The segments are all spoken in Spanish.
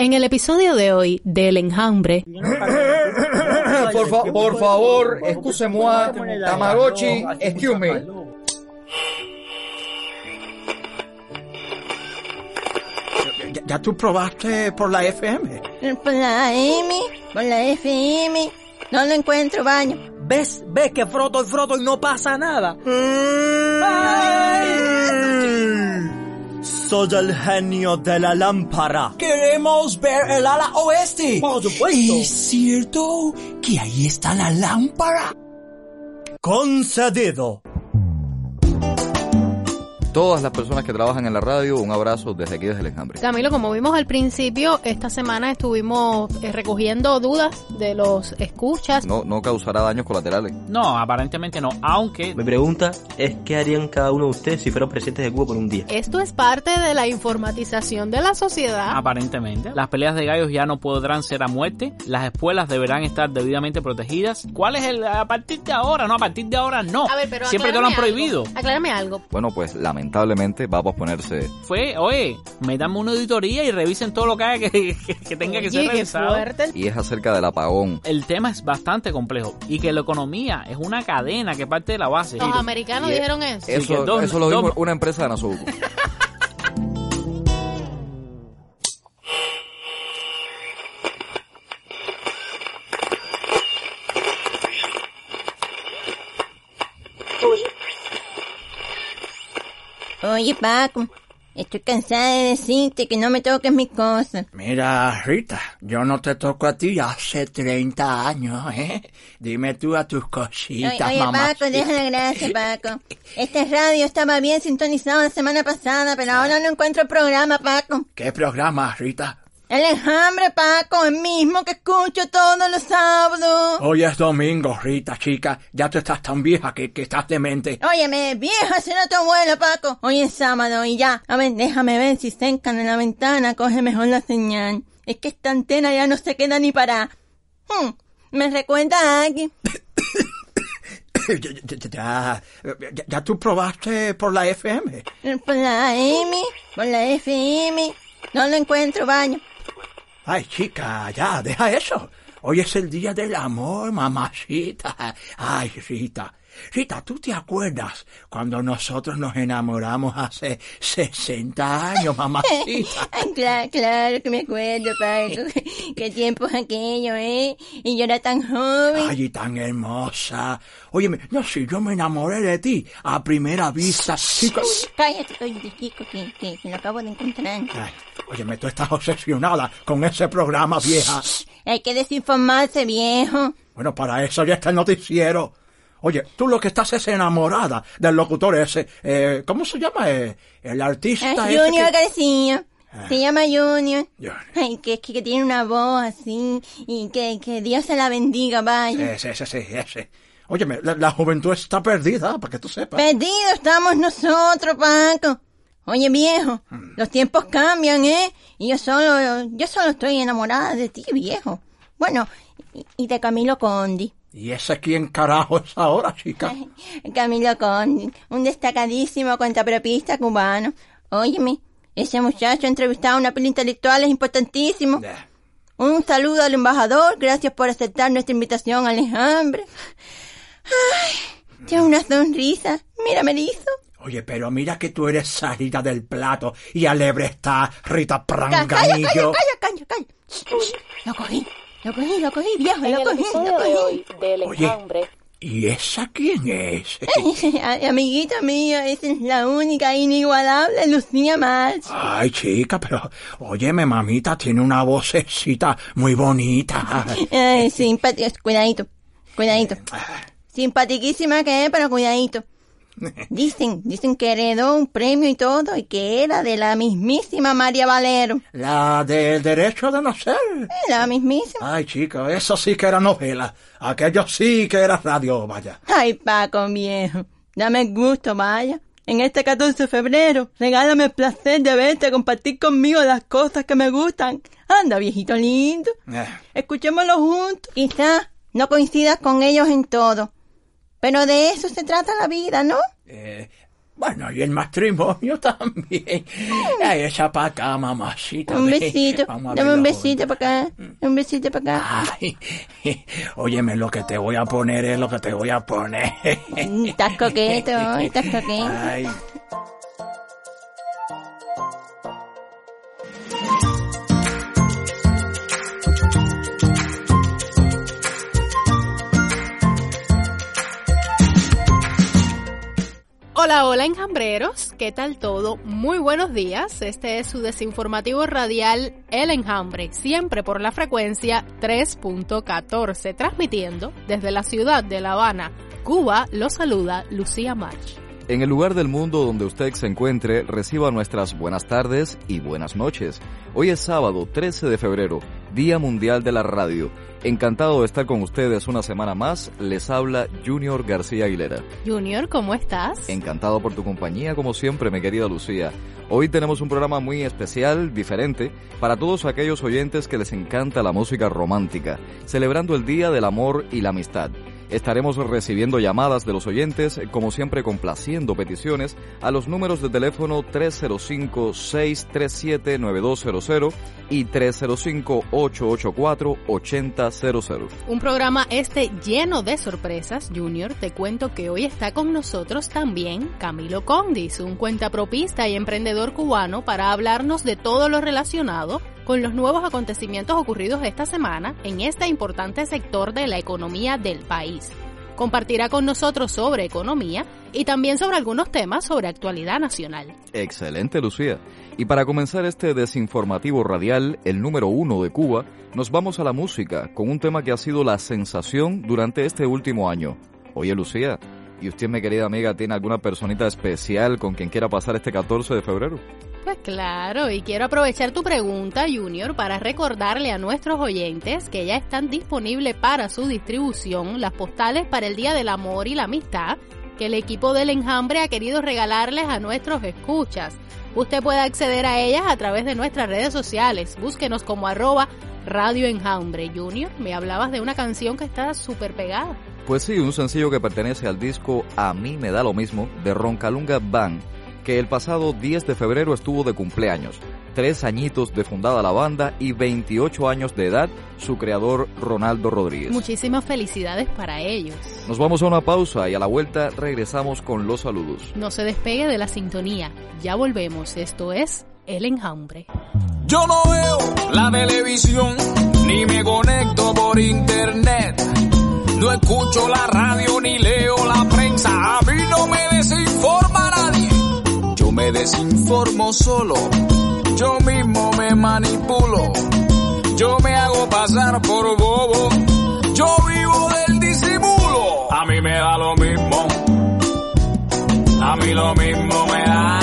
En el episodio de hoy del enjambre, por, fa por favor, excuse-moi, Tamagotchi, excuse me. ¿Ya, ya tú probaste por la FM? Por la M, por la FM. No lo encuentro, baño. ¿Ves? ¿Ves que froto y froto y no pasa nada? Soy el genio de la lámpara. Queremos ver el ala oeste. Por supuesto. ¿Es cierto que ahí está la lámpara? Concedido. Todas las personas que trabajan en la radio, un abrazo desde aquí, desde el enjambre. Camilo, como vimos al principio, esta semana estuvimos eh, recogiendo dudas de los escuchas. No, no causará daños colaterales. No, aparentemente no, aunque... Mi pregunta es qué harían cada uno de ustedes si fueran presidentes de Cuba por un día. Esto es parte de la informatización de la sociedad. Aparentemente. Las peleas de gallos ya no podrán ser a muerte. Las escuelas deberán estar debidamente protegidas. ¿Cuál es el... a partir de ahora? No, a partir de ahora no. A ver, pero Siempre te lo han prohibido. algo. Aclárame algo. Bueno, pues lamentablemente va a posponerse. Fue, oye, métanme una auditoría y revisen todo lo que haya que, que- que tenga que Oye, ser revisado. Y es acerca del apagón. El tema es bastante complejo y que la economía es una cadena que parte de la base. Los americanos Y- dijeron eso. Eso, dos- eso lo dos- dijo una empresa de Nasobuco. Oye, Paco, estoy cansada de decirte que no me toques mis cosas. Mira, Rita, yo no te toco a ti hace 30 años, ¿eh? Dime tú a tus Oye, cositas, oye, mamá. Paco, deja la gracia, Paco. Este radio estaba bien sintonizado la semana pasada, pero ahora no encuentro el programa, Paco. ¿Qué programa, Rita? El enjambre, Paco, el mismo que escucho todos los sábados. Hoy es domingo, Rita, chica. Ya tú estás tan vieja que, que estás demente. Óyeme, vieja, será tu abuela, Paco. Hoy es sábado y ya. A ver, déjame ver si cerca de la ventana coge mejor la señal. Es que esta antena ya no se queda ni para... Hmm, me recuerda a alguien. ya, ya, ya, ya- ya tú probaste por la FM. Por la M, por la FM. No lo encuentro, baño. Ay, chica, ya, deja eso. Hoy es el día del amor, mamacita. Ay, Rita. Rita, ¿tú te acuerdas cuando nosotros nos enamoramos hace 60 años, mamacita? Claro, claro que me acuerdo, Paco. Qué tiempos aquellos, ¿eh? Y yo era tan joven. Ay, y tan hermosa. Óyeme, no sé, yo me enamoré de ti a primera vista, chica. Cállate, oye, chico, que, que, que lo acabo de encontrar. Ay, óyeme, tú estás obsesionada con ese programa, vieja. Hay que desinformarse, viejo. Bueno, para eso ya está el noticiero. Oye, tú lo que estás es enamorada del locutor ese. Eh, ¿Cómo se llama? Eh, el artista Es ese Junior que- Ah. García. Se llama Junior. Junior. Ay, que, que, que tiene una voz así. Y que, que Dios se la bendiga, vaya. Ese, ese, ese, ese. Óyeme, la, la juventud está perdida, para que tú sepas. Perdidos estamos nosotros, Paco. Oye, viejo, Hmm. los tiempos cambian, ¿eh? Y yo solo, yo solo estoy enamorada de ti, viejo. Bueno, y, y de Camilo Condi. ¿Y ese quién carajo es ahora, chica? Camilo Condi, un destacadísimo cuentapropista cubano. Óyeme, ese muchacho ha entrevistado a una pila intelectual, es importantísimo. Un saludo al embajador, gracias por aceptar nuestra invitación al enjambre. Ay, tiene una sonrisa, mira, me hizo. Oye, pero mira que tú eres salida del plato y alebre está Rita Calla, calla, calla, Pranganillo. calla, calla, calla. Lo cogí, lo cogí, lo cogí, viejo, En lo el cogí, lo de cogí. hoy del Oye. enjambre, ¿Y esa quién es? Amiguita mía, esa es la única inigualable Lucía March. Ay, chica, pero óyeme, mamita, tiene una vocecita muy bonita. Ay, simpática, cuidadito, cuidadito. Simpatiquísima que es, pero cuidadito. Dicen, dicen que heredó un premio y todo y que era de la mismísima María Valero. La del derecho de nacer. La mismísima. Ay, chica, eso sí que era novela. Aquello sí que era radio, vaya. Ay, Paco, viejo. Dame el gusto, vaya. En este 14 de febrero, regálame el placer de verte compartir conmigo las cosas que me gustan. Anda, viejito lindo. Eh, Escuchémoslo juntos. Quizás no coincidas con ellos en todo. Pero de eso se trata la vida, ¿no? eh, Bueno, y el matrimonio también. Ay, esa para acá, mamacita. Un besito. Dame un besito para acá. Un besito para acá. Ay, óyeme, lo que te voy a poner es lo que te voy a poner. Mm, Estás coqueto, estás coqueto. Ay, Hola, hola enjambreros, ¿qué tal todo? Muy buenos días, este es su desinformativo radial El Enjambre, siempre por la frecuencia 3.14, transmitiendo desde la ciudad de La Habana, Cuba, lo saluda Lucía March. En el lugar del mundo donde usted se encuentre, reciba nuestras buenas tardes y buenas noches. Hoy es sábado 13 de febrero, Día Mundial de la Radio. Encantado de estar con ustedes una semana más. Les habla Junior García Aguilera. Junior, ¿cómo estás? Encantado por tu compañía, como siempre, mi querida Lucía. Hoy tenemos un programa muy especial, diferente, para todos aquellos oyentes que les encanta la música romántica, celebrando el Día del Amor y la Amistad. Estaremos recibiendo llamadas de los oyentes, como siempre complaciendo peticiones, a los números de teléfono 305-637-9200 y 305-884-8000. Un programa este lleno de sorpresas, Junior. Te cuento que hoy está con nosotros también Camilo Condis, un cuentapropista y emprendedor cubano, para hablarnos de todo lo relacionado con los nuevos acontecimientos ocurridos esta semana en este importante sector de la economía del país. Compartirá con nosotros sobre economía y también sobre algunos temas sobre actualidad nacional. Excelente, Lucía. Y para comenzar este desinformativo radial, el número uno de Cuba, nos vamos a la música con un tema que ha sido la sensación durante este último año. Oye, Lucía, ¿y usted, mi querida amiga, tiene alguna personita especial con quien quiera pasar este 14 de febrero? Pues claro, y quiero aprovechar tu pregunta, Junior, para recordarle a nuestros oyentes que ya están disponibles para su distribución las postales para el Día del Amor y la Amistad que el equipo del Enjambre ha querido regalarles a nuestros escuchas. Usted puede acceder a ellas a través de nuestras redes sociales. Búsquenos como arroba Radio Enjambre. Junior, me hablabas de una canción que está súper pegada. Pues sí, un sencillo que pertenece al disco A mí me da lo mismo de Roncalunga Band que el pasado 10 de febrero estuvo de cumpleaños. Tres añitos de fundada la banda y 28 años de edad su creador Ronaldo Rodríguez. Muchísimas felicidades para ellos. Nos vamos a una pausa y a la vuelta regresamos con los saludos. No se despegue de la sintonía. Ya volvemos. Esto es El Enjambre. Yo no veo la televisión ni me conecto por internet. No escucho la radio ni leo la prensa. A mí no me desinforma nadie. Me desinformo solo. Yo mismo me manipulo. Yo me hago pasar por bobo. Yo vivo del disimulo. A mí me da lo mismo. A mí lo mismo me da.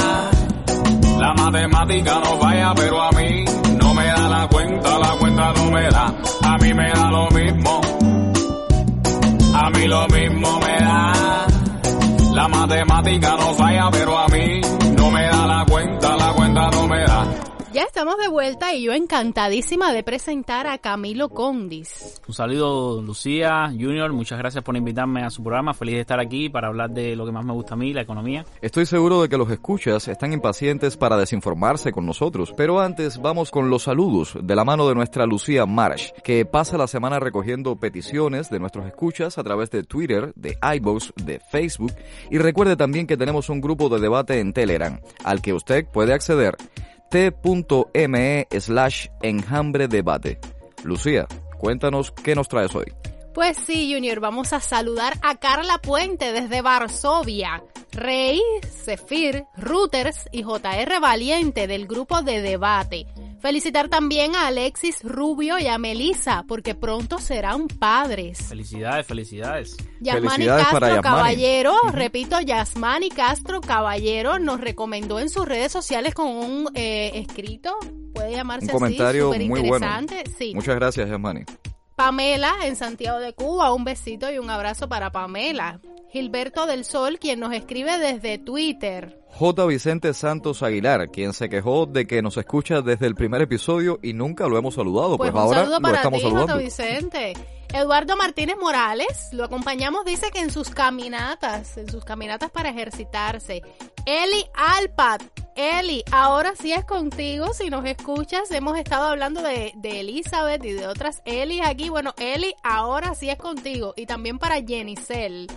La matemática no falla, pero a mí no me da la cuenta, la cuenta no me da. A mí me da lo mismo. A mí lo mismo me da. La matemática no falla, pero a mí no me da la cuenta, la cuenta no me da. Ya estamos de vuelta y yo encantadísima de presentar a Camilo Condis. Un saludo, Lucía, Junior. Muchas gracias por invitarme a su programa. Feliz de estar aquí para hablar de lo que más me gusta a mí, la economía. Estoy seguro de que los escuchas están impacientes para desinformarse con nosotros. Pero antes vamos con los saludos de la mano de nuestra Lucía Marsh, que pasa la semana recogiendo peticiones de nuestros escuchas a través de Twitter, de iVoox, de Facebook. Y recuerde también que tenemos un grupo de debate en Telegram, al que usted puede acceder t.me slash enjambre debate. Lucía, cuéntanos qué nos traes hoy. Pues sí, Junior, vamos a saludar a Carla Puente desde Varsovia, Rey, Zephyr, Reuters y JR Valiente del grupo de debate. Felicitar también a Alexis Rubio y a Melissa, porque pronto serán padres. Felicidades, felicidades. Yasmani Felicidades Castro para Yasmani. Caballero, repito, Yasmani Castro Caballero nos recomendó en sus redes sociales con un eh, escrito, puede llamarse Un así, comentario muy bueno. interesante. Sí. Muchas gracias, Yasmani. Pamela en Santiago de Cuba, un besito y un abrazo para Pamela. Gilberto del Sol, quien nos escribe desde Twitter. J. Vicente Santos Aguilar, quien se quejó de que nos escucha desde el primer episodio y nunca lo hemos saludado. Pues, Pues, un ahora saludo lo para estamos ti, saludando. Vicente. Eduardo Martínez Morales, lo acompañamos, dice que en sus caminatas, en sus caminatas para ejercitarse. Eli Alpat, Eli, ahora sí es contigo, si nos escuchas, hemos estado hablando de, de Elizabeth y de otras Eli aquí. Bueno, Eli, ahora sí es contigo. Y también para Jenicel.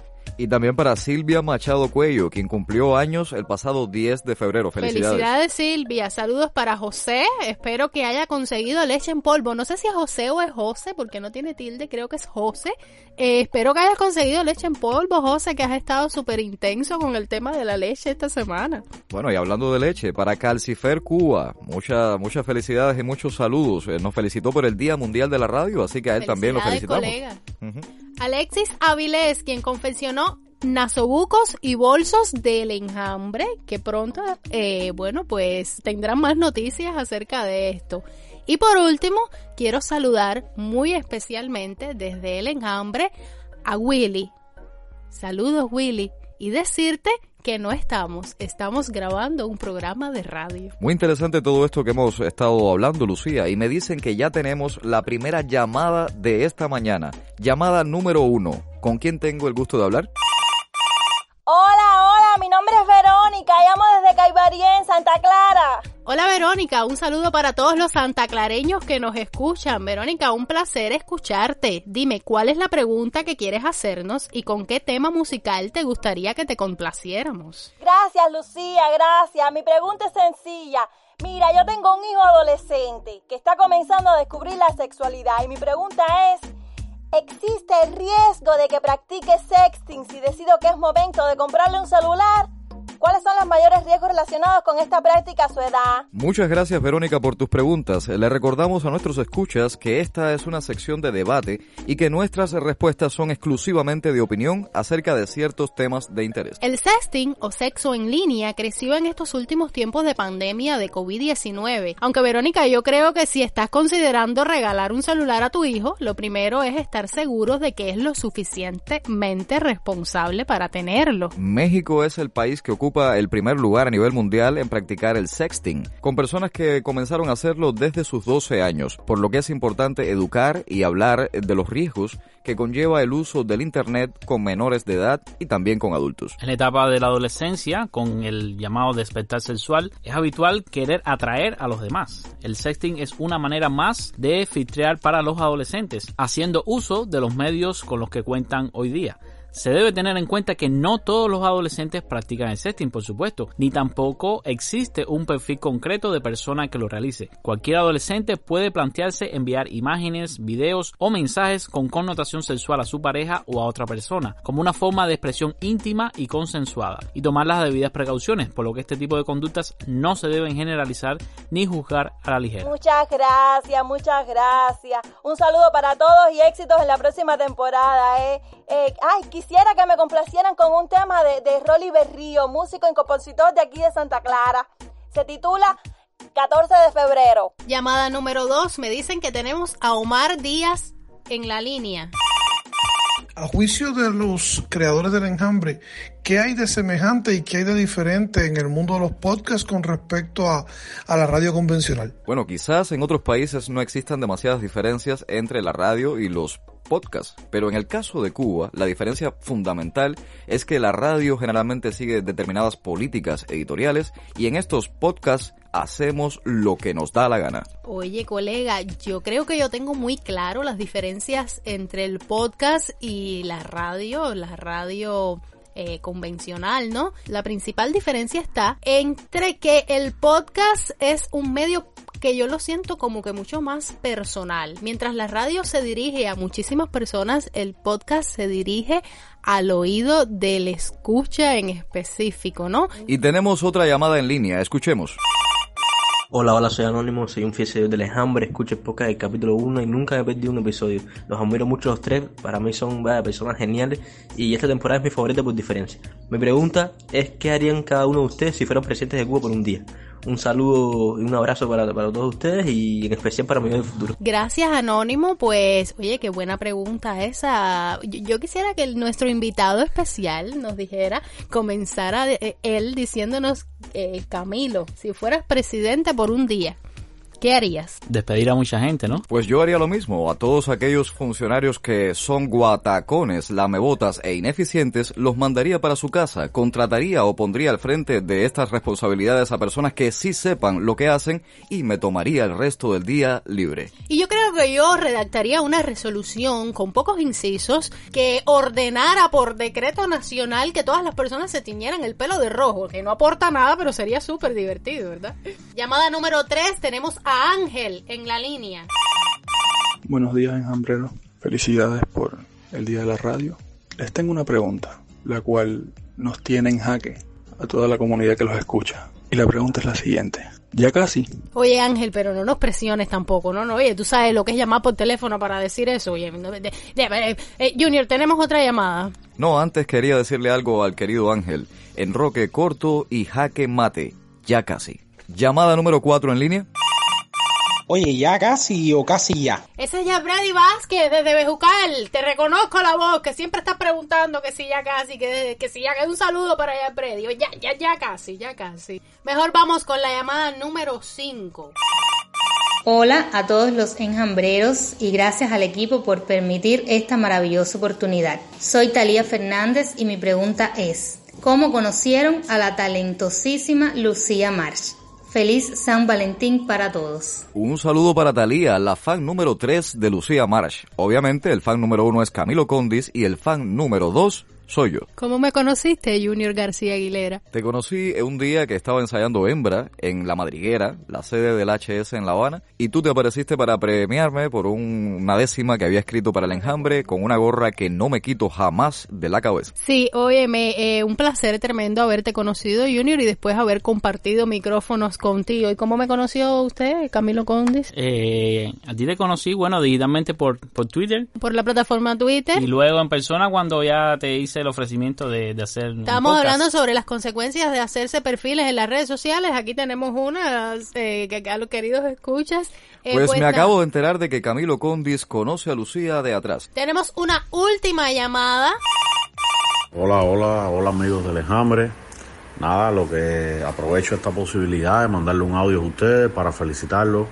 Y también para Silvia Machado Cuello, quien cumplió años el pasado 10 de febrero. Felicidades. Felicidades Silvia. Saludos para José. Espero que haya conseguido leche en polvo. No sé si es José o es José, porque no tiene tilde, creo que es José. Eh, espero que hayas conseguido leche en polvo, José, que has estado súper intenso con el tema de la leche esta semana. Bueno, y hablando de leche, para Calcifer Cuba, muchas muchas felicidades y muchos saludos. Eh, nos felicitó por el Día Mundial de la Radio, así que a él también lo felicitamos. Colega. Alexis Avilés, quien confeccionó nasobucos y bolsos del enjambre, que pronto, eh, bueno, pues tendrán más noticias acerca de esto. Y por último, quiero saludar muy especialmente desde el enjambre a Willy. Saludos Willy. Y decirte que no estamos, estamos grabando un programa de radio. Muy interesante todo esto que hemos estado hablando, Lucía, y me dicen que ya tenemos la primera llamada de esta mañana. Llamada número uno. ¿Con quién tengo el gusto de hablar? Hola, mi nombre es Verónica, llamo desde Caibaría, Santa Clara. Hola Verónica, un saludo para todos los santaclareños que nos escuchan. Verónica, un placer escucharte. Dime, ¿cuál es la pregunta que quieres hacernos y con qué tema musical te gustaría que te complaciéramos? Gracias, Lucía, gracias. Mi pregunta es sencilla. Mira, yo tengo un hijo adolescente que está comenzando a descubrir la sexualidad y mi pregunta es, ¿existe el riesgo de que practique sexting si decido que es momento de comprarle un celular? ¿Cuáles son los mayores riesgos relacionados con esta práctica a su edad? Muchas gracias Verónica por tus preguntas. Le recordamos a nuestros escuchas que esta es una sección de debate y que nuestras respuestas son exclusivamente de opinión acerca de ciertos temas de interés. El sexting o sexo en línea creció en estos últimos tiempos de pandemia de COVID-19. Aunque Verónica, yo creo que si estás considerando regalar un celular a tu hijo, lo primero es estar seguro de que es lo suficientemente responsable para tenerlo. México es el país que ocupa el primer lugar a nivel mundial en practicar el sexting, con personas que comenzaron a hacerlo desde sus 12 años, por lo que es importante educar y hablar de los riesgos que conlleva el uso del Internet con menores de edad y también con adultos. En la etapa de la adolescencia, con el llamado despertar sexual, es habitual querer atraer a los demás. El sexting es una manera más de filtrear para los adolescentes, haciendo uso de los medios con los que cuentan hoy día. Se debe tener en cuenta que no todos los adolescentes practican el sexting, por supuesto, ni tampoco existe un perfil concreto de persona que lo realice. Cualquier adolescente puede plantearse enviar imágenes, videos o mensajes con connotación sexual a su pareja o a otra persona, como una forma de expresión íntima y consensuada, y tomar las debidas precauciones, por lo que este tipo de conductas no se deben generalizar ni juzgar a la ligera. Muchas gracias, muchas gracias. Un saludo para todos y éxitos en la próxima temporada. Eh. Eh, ay, quisiera que me complacieran con un tema de, de Rolly Berrío, músico y compositor de aquí de Santa Clara. Se titula 14 de febrero. Llamada número 2. Me dicen que tenemos a Omar Díaz en la línea. A juicio de los creadores del enjambre, ¿qué hay de semejante y qué hay de diferente en el mundo de los podcasts con respecto a, a, la radio convencional? Bueno, quizás en otros países no existan demasiadas diferencias entre la radio y los podcast. Pero en el caso de Cuba, la diferencia fundamental es que la radio generalmente sigue determinadas políticas editoriales y en estos podcasts hacemos lo que nos da la gana. Oye, colega, yo creo que yo tengo muy claro las diferencias entre el podcast y la radio, la radio eh, convencional, ¿no? La principal diferencia está entre que el podcast es un medio que yo lo siento como que mucho más personal. Mientras la radio se dirige a muchísimas personas, el podcast se dirige al oído del escucha en específico, ¿no? Y tenemos otra llamada en línea, escuchemos. Hola, hola, soy Anónimo, soy un fiel seguidor del enjambre, escucho el podcast del capítulo 1 y nunca he perdido un episodio. Los admiro mucho los tres, para mí son vaya, personas geniales y esta temporada es mi favorita por diferencia. Mi pregunta es qué harían cada uno de ustedes si fueran presidentes de Cuba por un día. Un saludo y un abrazo para, para todos ustedes y en especial para mi del futuro. Gracias, Anónimo. Pues, oye, qué buena pregunta esa. Yo, quisiera que nuestro invitado especial nos dijera, comenzara eh, él diciéndonos, eh, Camilo, si fueras presidente por un día, ¿qué harías? Despedir a mucha gente, ¿no? Pues yo haría lo mismo. A todos aquellos funcionarios que son guatacones, lamebotas e ineficientes, los mandaría para su casa, contrataría o pondría al frente de estas responsabilidades a personas que sí sepan lo que hacen y me tomaría el resto del día libre. Y yo creo que yo redactaría una resolución con pocos incisos que ordenara por decreto nacional que todas las personas se tiñeran el pelo de rojo, que no aporta nada, pero sería súper divertido, ¿verdad? Llamada número 3, tenemos a Ángel en la línea. Buenos días, enjambrero. Felicidades por el Día de la Radio. Les tengo una pregunta, la cual nos tiene en jaque a toda la comunidad que los escucha. Y la pregunta es la siguiente. Ya casi. Oye Ángel, pero no nos presiones tampoco, ¿no? no Oye, tú sabes lo que es llamar por teléfono para decir eso. Oye, de- de- de- eh, Junior, tenemos otra llamada. No, antes quería decirle algo al querido Ángel. Enroque corto y jaque mate. Ya casi. Llamada número 4 en línea. Oye, ya casi o casi ya. Ese es ya Brady Vázquez desde Bejucal. Te reconozco la voz, que siempre estás preguntando que si ya casi, que, que si ya que un saludo para ya Brady. Oye, Ya, ya, ya casi, ya casi. Mejor vamos con la llamada número 5. Hola a todos los enjambreros y gracias al equipo por permitir esta maravillosa oportunidad. Soy Talía Fernández y mi pregunta es, ¿cómo conocieron a la talentosísima Lucía March? Feliz San Valentín para todos. Un saludo para Talía, la fan número 3 de Lucía Marsh. Obviamente el fan número 1 es Camilo Condis y el fan número 2 soy yo. ¿Cómo me conociste, Junior García Aguilera? Te conocí un día que estaba ensayando Hembra en La Madriguera, la sede del HS en La Habana, y tú te apareciste para premiarme por un- una décima que había escrito para el enjambre con una gorra que no me quito jamás de la cabeza. Sí, óyeme, eh, un placer tremendo haberte conocido, Junior, y después haber compartido micrófonos contigo. ¿Y cómo me conoció usted, Camilo Condis? Eh, a ti te conocí, bueno, digitalmente por, por Twitter. Por la plataforma Twitter. Y luego en persona cuando ya te hice el ofrecimiento de, de hacer Estamos hablando sobre las consecuencias de hacerse perfiles en las redes sociales. Aquí tenemos unas eh, que a los queridos escuchas. Eh, Pues me nada, acabo de enterar de que Camilo Condis conoce a Lucía de atrás. Tenemos una última llamada. Hola, hola, hola amigos del enjambre. Nada, lo que aprovecho esta posibilidad de mandarle un audio a ustedes para felicitarlos.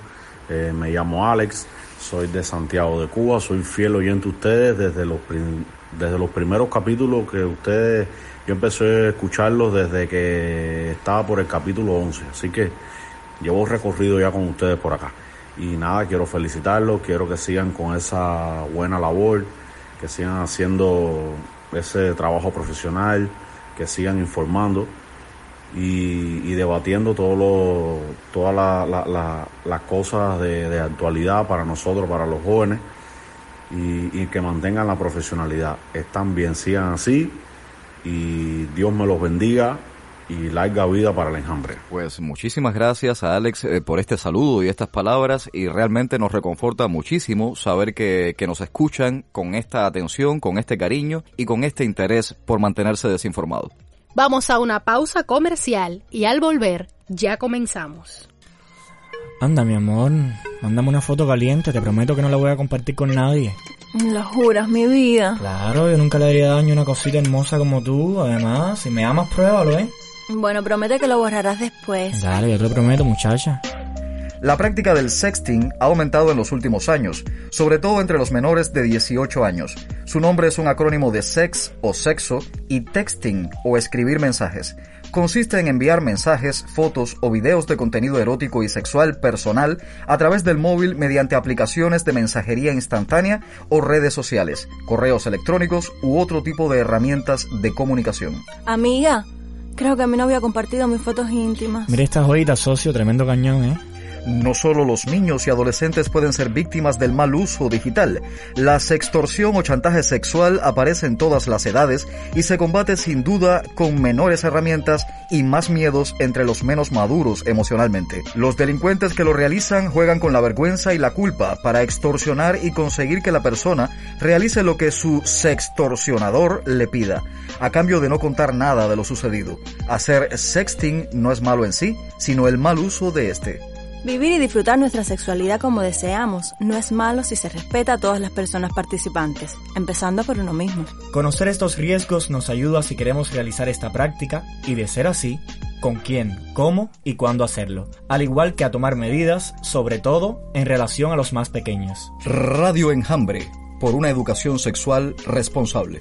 Eh, me llamo Alex, soy de Santiago de Cuba, soy fiel oyente de ustedes desde los, prim- desde los primeros capítulos que ustedes, yo empecé a escucharlos desde que estaba por el capítulo 11, así que llevo recorrido ya con ustedes por acá. Y nada, quiero felicitarlos, quiero que sigan con esa buena labor, que sigan haciendo ese trabajo profesional, que sigan informando y, debatiendo todo lo, todas la- la- la- las cosas de actualidad para nosotros, para los jóvenes, y, y que mantengan la profesionalidad. Están bien, sigan así y Dios me los bendiga y larga vida para el enjambre. Pues muchísimas gracias a Alex eh, por este saludo y estas palabras y realmente nos reconforta muchísimo saber que, que nos escuchan con esta atención, con este cariño y con este interés por mantenerse desinformado. Vamos a una pausa comercial y al volver ya comenzamos. Anda, mi amor, mándame una foto caliente, te prometo que no la voy a compartir con nadie. Lo juras, mi vida. Claro, yo nunca le daría daño a una cosita hermosa como tú, además, si me amas, pruébalo, ¿eh? Bueno, promete que lo borrarás después. Dale, yo te lo prometo, muchacha. La práctica del sexting ha aumentado en los últimos años, sobre todo entre los menores de 18 años. Su nombre es un acrónimo de sex o sexo y texting o escribir mensajes. Consiste en enviar mensajes, fotos o videos de contenido erótico y sexual personal a través del móvil mediante aplicaciones de mensajería instantánea o redes sociales, correos electrónicos u otro tipo de herramientas de comunicación. Amiga, creo que mi novio ha compartido mis fotos íntimas. Mira esta joyita, socio, tremendo cañón, ¿eh? No solo los niños y adolescentes pueden ser víctimas del mal uso digital. La sextorsión o chantaje sexual aparece en todas las edades y se combate sin duda con menores herramientas y más miedos entre los menos maduros emocionalmente. Los delincuentes que lo realizan juegan con la vergüenza y la culpa para extorsionar y conseguir que la persona realice lo que su sextorsionador le pida, a cambio de no contar nada de lo sucedido. Hacer sexting no es malo en sí, sino el mal uso de este. Vivir y disfrutar nuestra sexualidad como deseamos no es malo si se respeta a todas las personas participantes, empezando por uno mismo. Conocer estos riesgos nos ayuda si queremos realizar esta práctica y de ser así, con quién, cómo y cuándo hacerlo, al igual que a tomar medidas, sobre todo en relación a los más pequeños. Radio Enjambre, por una educación sexual responsable.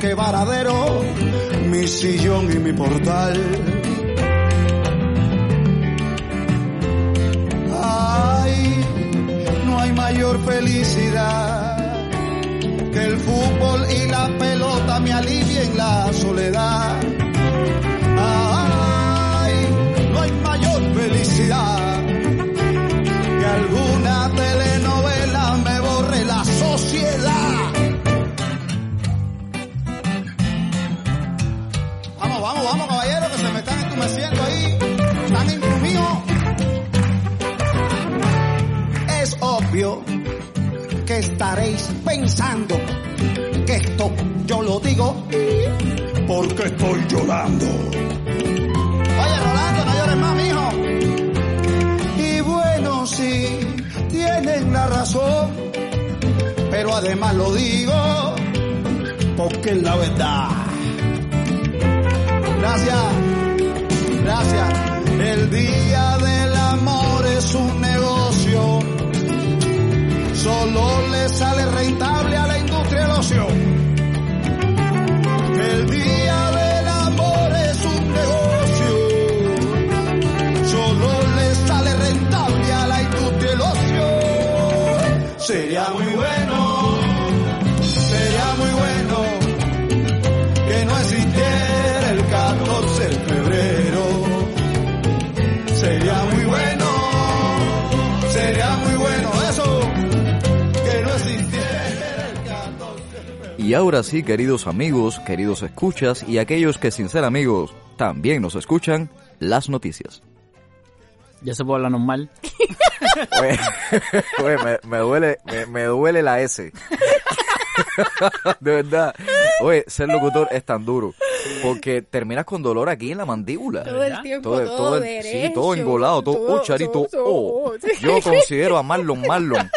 Que varadero, mi sillón y mi portal. Ay, no hay mayor felicidad que el fútbol y la pelota me alivien la soledad. Pensando que esto yo lo digo porque estoy llorando. Oye, Rolando, no llores más, mijo. Y bueno, sí, tienen la razón, pero además lo digo porque es la verdad. Gracias, gracias. El día del solo le sale rentable a la industria del ocio. Y ahora sí, queridos amigos, queridos escuchas y aquellos que sin ser amigos también nos escuchan, las noticias. Ya se puede hablar normal. Oye, oye, me, me duele, me, me duele la S. De verdad. Oye, ser locutor es tan duro. Porque terminas con dolor aquí en la mandíbula. Todo el tiempo, Todo, todo, todo el- derecho. sí, todo engolado, todo, todo, oh, charito, oh. Yo considero a Marlon Marlon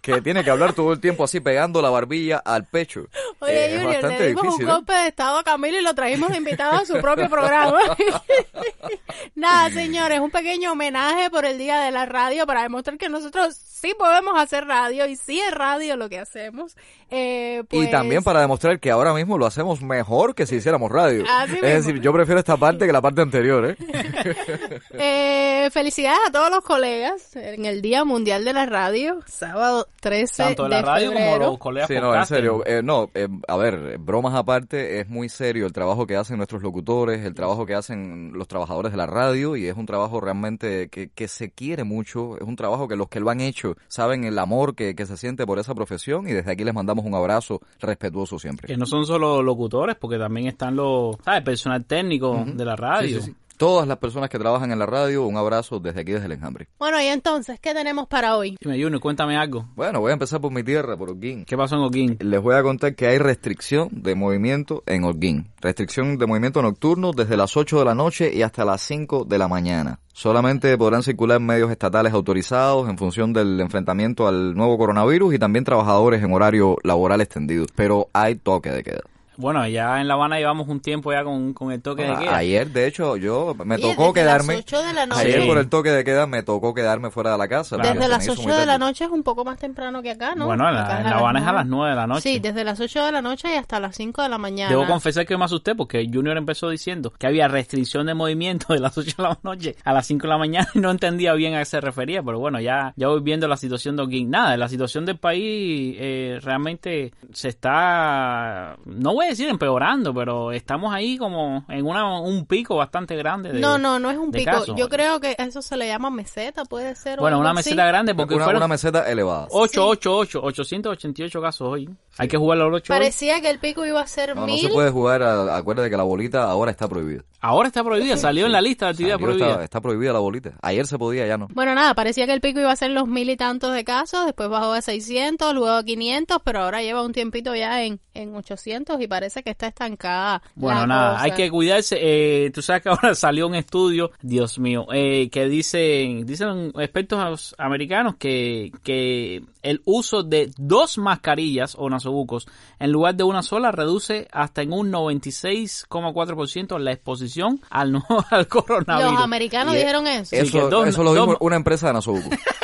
que tiene que hablar todo el tiempo así pegando la barbilla al pecho. Oye, Eh, Junior, le dimos difícil. un ¿eh? golpe de estado a Camilo y lo trajimos de invitado a su propio programa. Nada, señores, un pequeño homenaje por el Día de la Radio para demostrar que nosotros sí podemos hacer radio y sí es radio lo que hacemos. Eh, Y pues, también para demostrar que ahora mismo lo hacemos mejor que si hiciéramos radio. Así es mismo. decir, yo prefiero esta parte que la parte anterior, ¿eh? eh, felicidades a todos los colegas en el Día Mundial de la Radio, sábado 13 Tanto de la radio como febrero. los colegas Sí, no, en serio. eh, no, eh, a ver, bromas aparte, es muy serio el trabajo que hacen nuestros locutores, el trabajo que hacen los trabajadores de la radio y es un trabajo realmente que, que se quiere mucho, es un trabajo que los que lo han hecho saben el amor que, que se siente por esa profesión y desde aquí les mandamos un abrazo respetuoso siempre. Que no son solo locutores, porque también están los, ¿sabes? Personal técnico de la radio. Sí, sí, sí. Todas las personas que trabajan en la radio, un abrazo desde aquí, desde el enjambre. Bueno, y entonces, ¿qué tenemos para hoy? Dime, Junior, cuéntame algo. Bueno, voy a empezar por mi tierra, por Holguín. ¿Qué pasó en Holguín? Les voy a contar que hay restricción de movimiento en Holguín. Restricción de movimiento nocturno desde las 8 de la noche y hasta las 5 de la mañana. Solamente podrán circular medios estatales autorizados en función del enfrentamiento al nuevo coronavirus y también trabajadores en horario laboral extendido. Pero hay toque de queda. Bueno, ya en La Habana llevamos un tiempo ya con, con el toque de queda. Ayer, de hecho, yo me Oye, tocó desde las quedarme. 8 de la noche. Ayer Sí. por el toque de queda me tocó quedarme fuera de la casa. Desde las me hizo 8 muy de la noche es un poco más temprano que acá, ¿no? Bueno, en la- en Habana es a las 9 de la noche. Sí, desde las 8 de la noche y hasta las 5 de la mañana. Debo confesar que me asusté porque Junior empezó diciendo que había restricción de movimiento de las 8 de la noche a las 5 de la mañana y no entendía bien a qué se refería, pero bueno, ya, ya voy viendo la situación de Oguín. Nada, la situación del país eh, realmente se está, no voy decir empeorando, pero estamos ahí como en una, un pico bastante grande. De, No, no, no es un pico. casos. Yo creo que eso se le llama meseta, puede ser. Bueno, una así. meseta grande porque Una, fueron una meseta elevada. 888, 888 casos hoy. Hay que jugar los 8 Parecía que el pico iba a ser No, no mil. se puede jugar. a- acuérdate que la bolita ahora está prohibida. Ahora está prohibida, salió en la lista de actividad Salió, prohibida. Está, está prohibida la bolita. Ayer se podía, ya no. Bueno, nada, parecía que el pico iba a ser los mil y tantos de casos, después bajó a 600, luego a 500, pero ahora lleva un tiempito ya en, en 800 y parece que está estancada. Bueno, la nada, cosa. hay que cuidarse. Eh, tú sabes que ahora salió un estudio, Dios mío, eh, que dicen, dicen expertos americanos que, que el uso de dos mascarillas o nasobucos en lugar de una sola reduce hasta en un 96,4% la exposición al, al coronavirus. Los americanos Y- dijeron eso. Sí, Eso, que dos- eso lo dijo dos- una empresa de Nasobuco.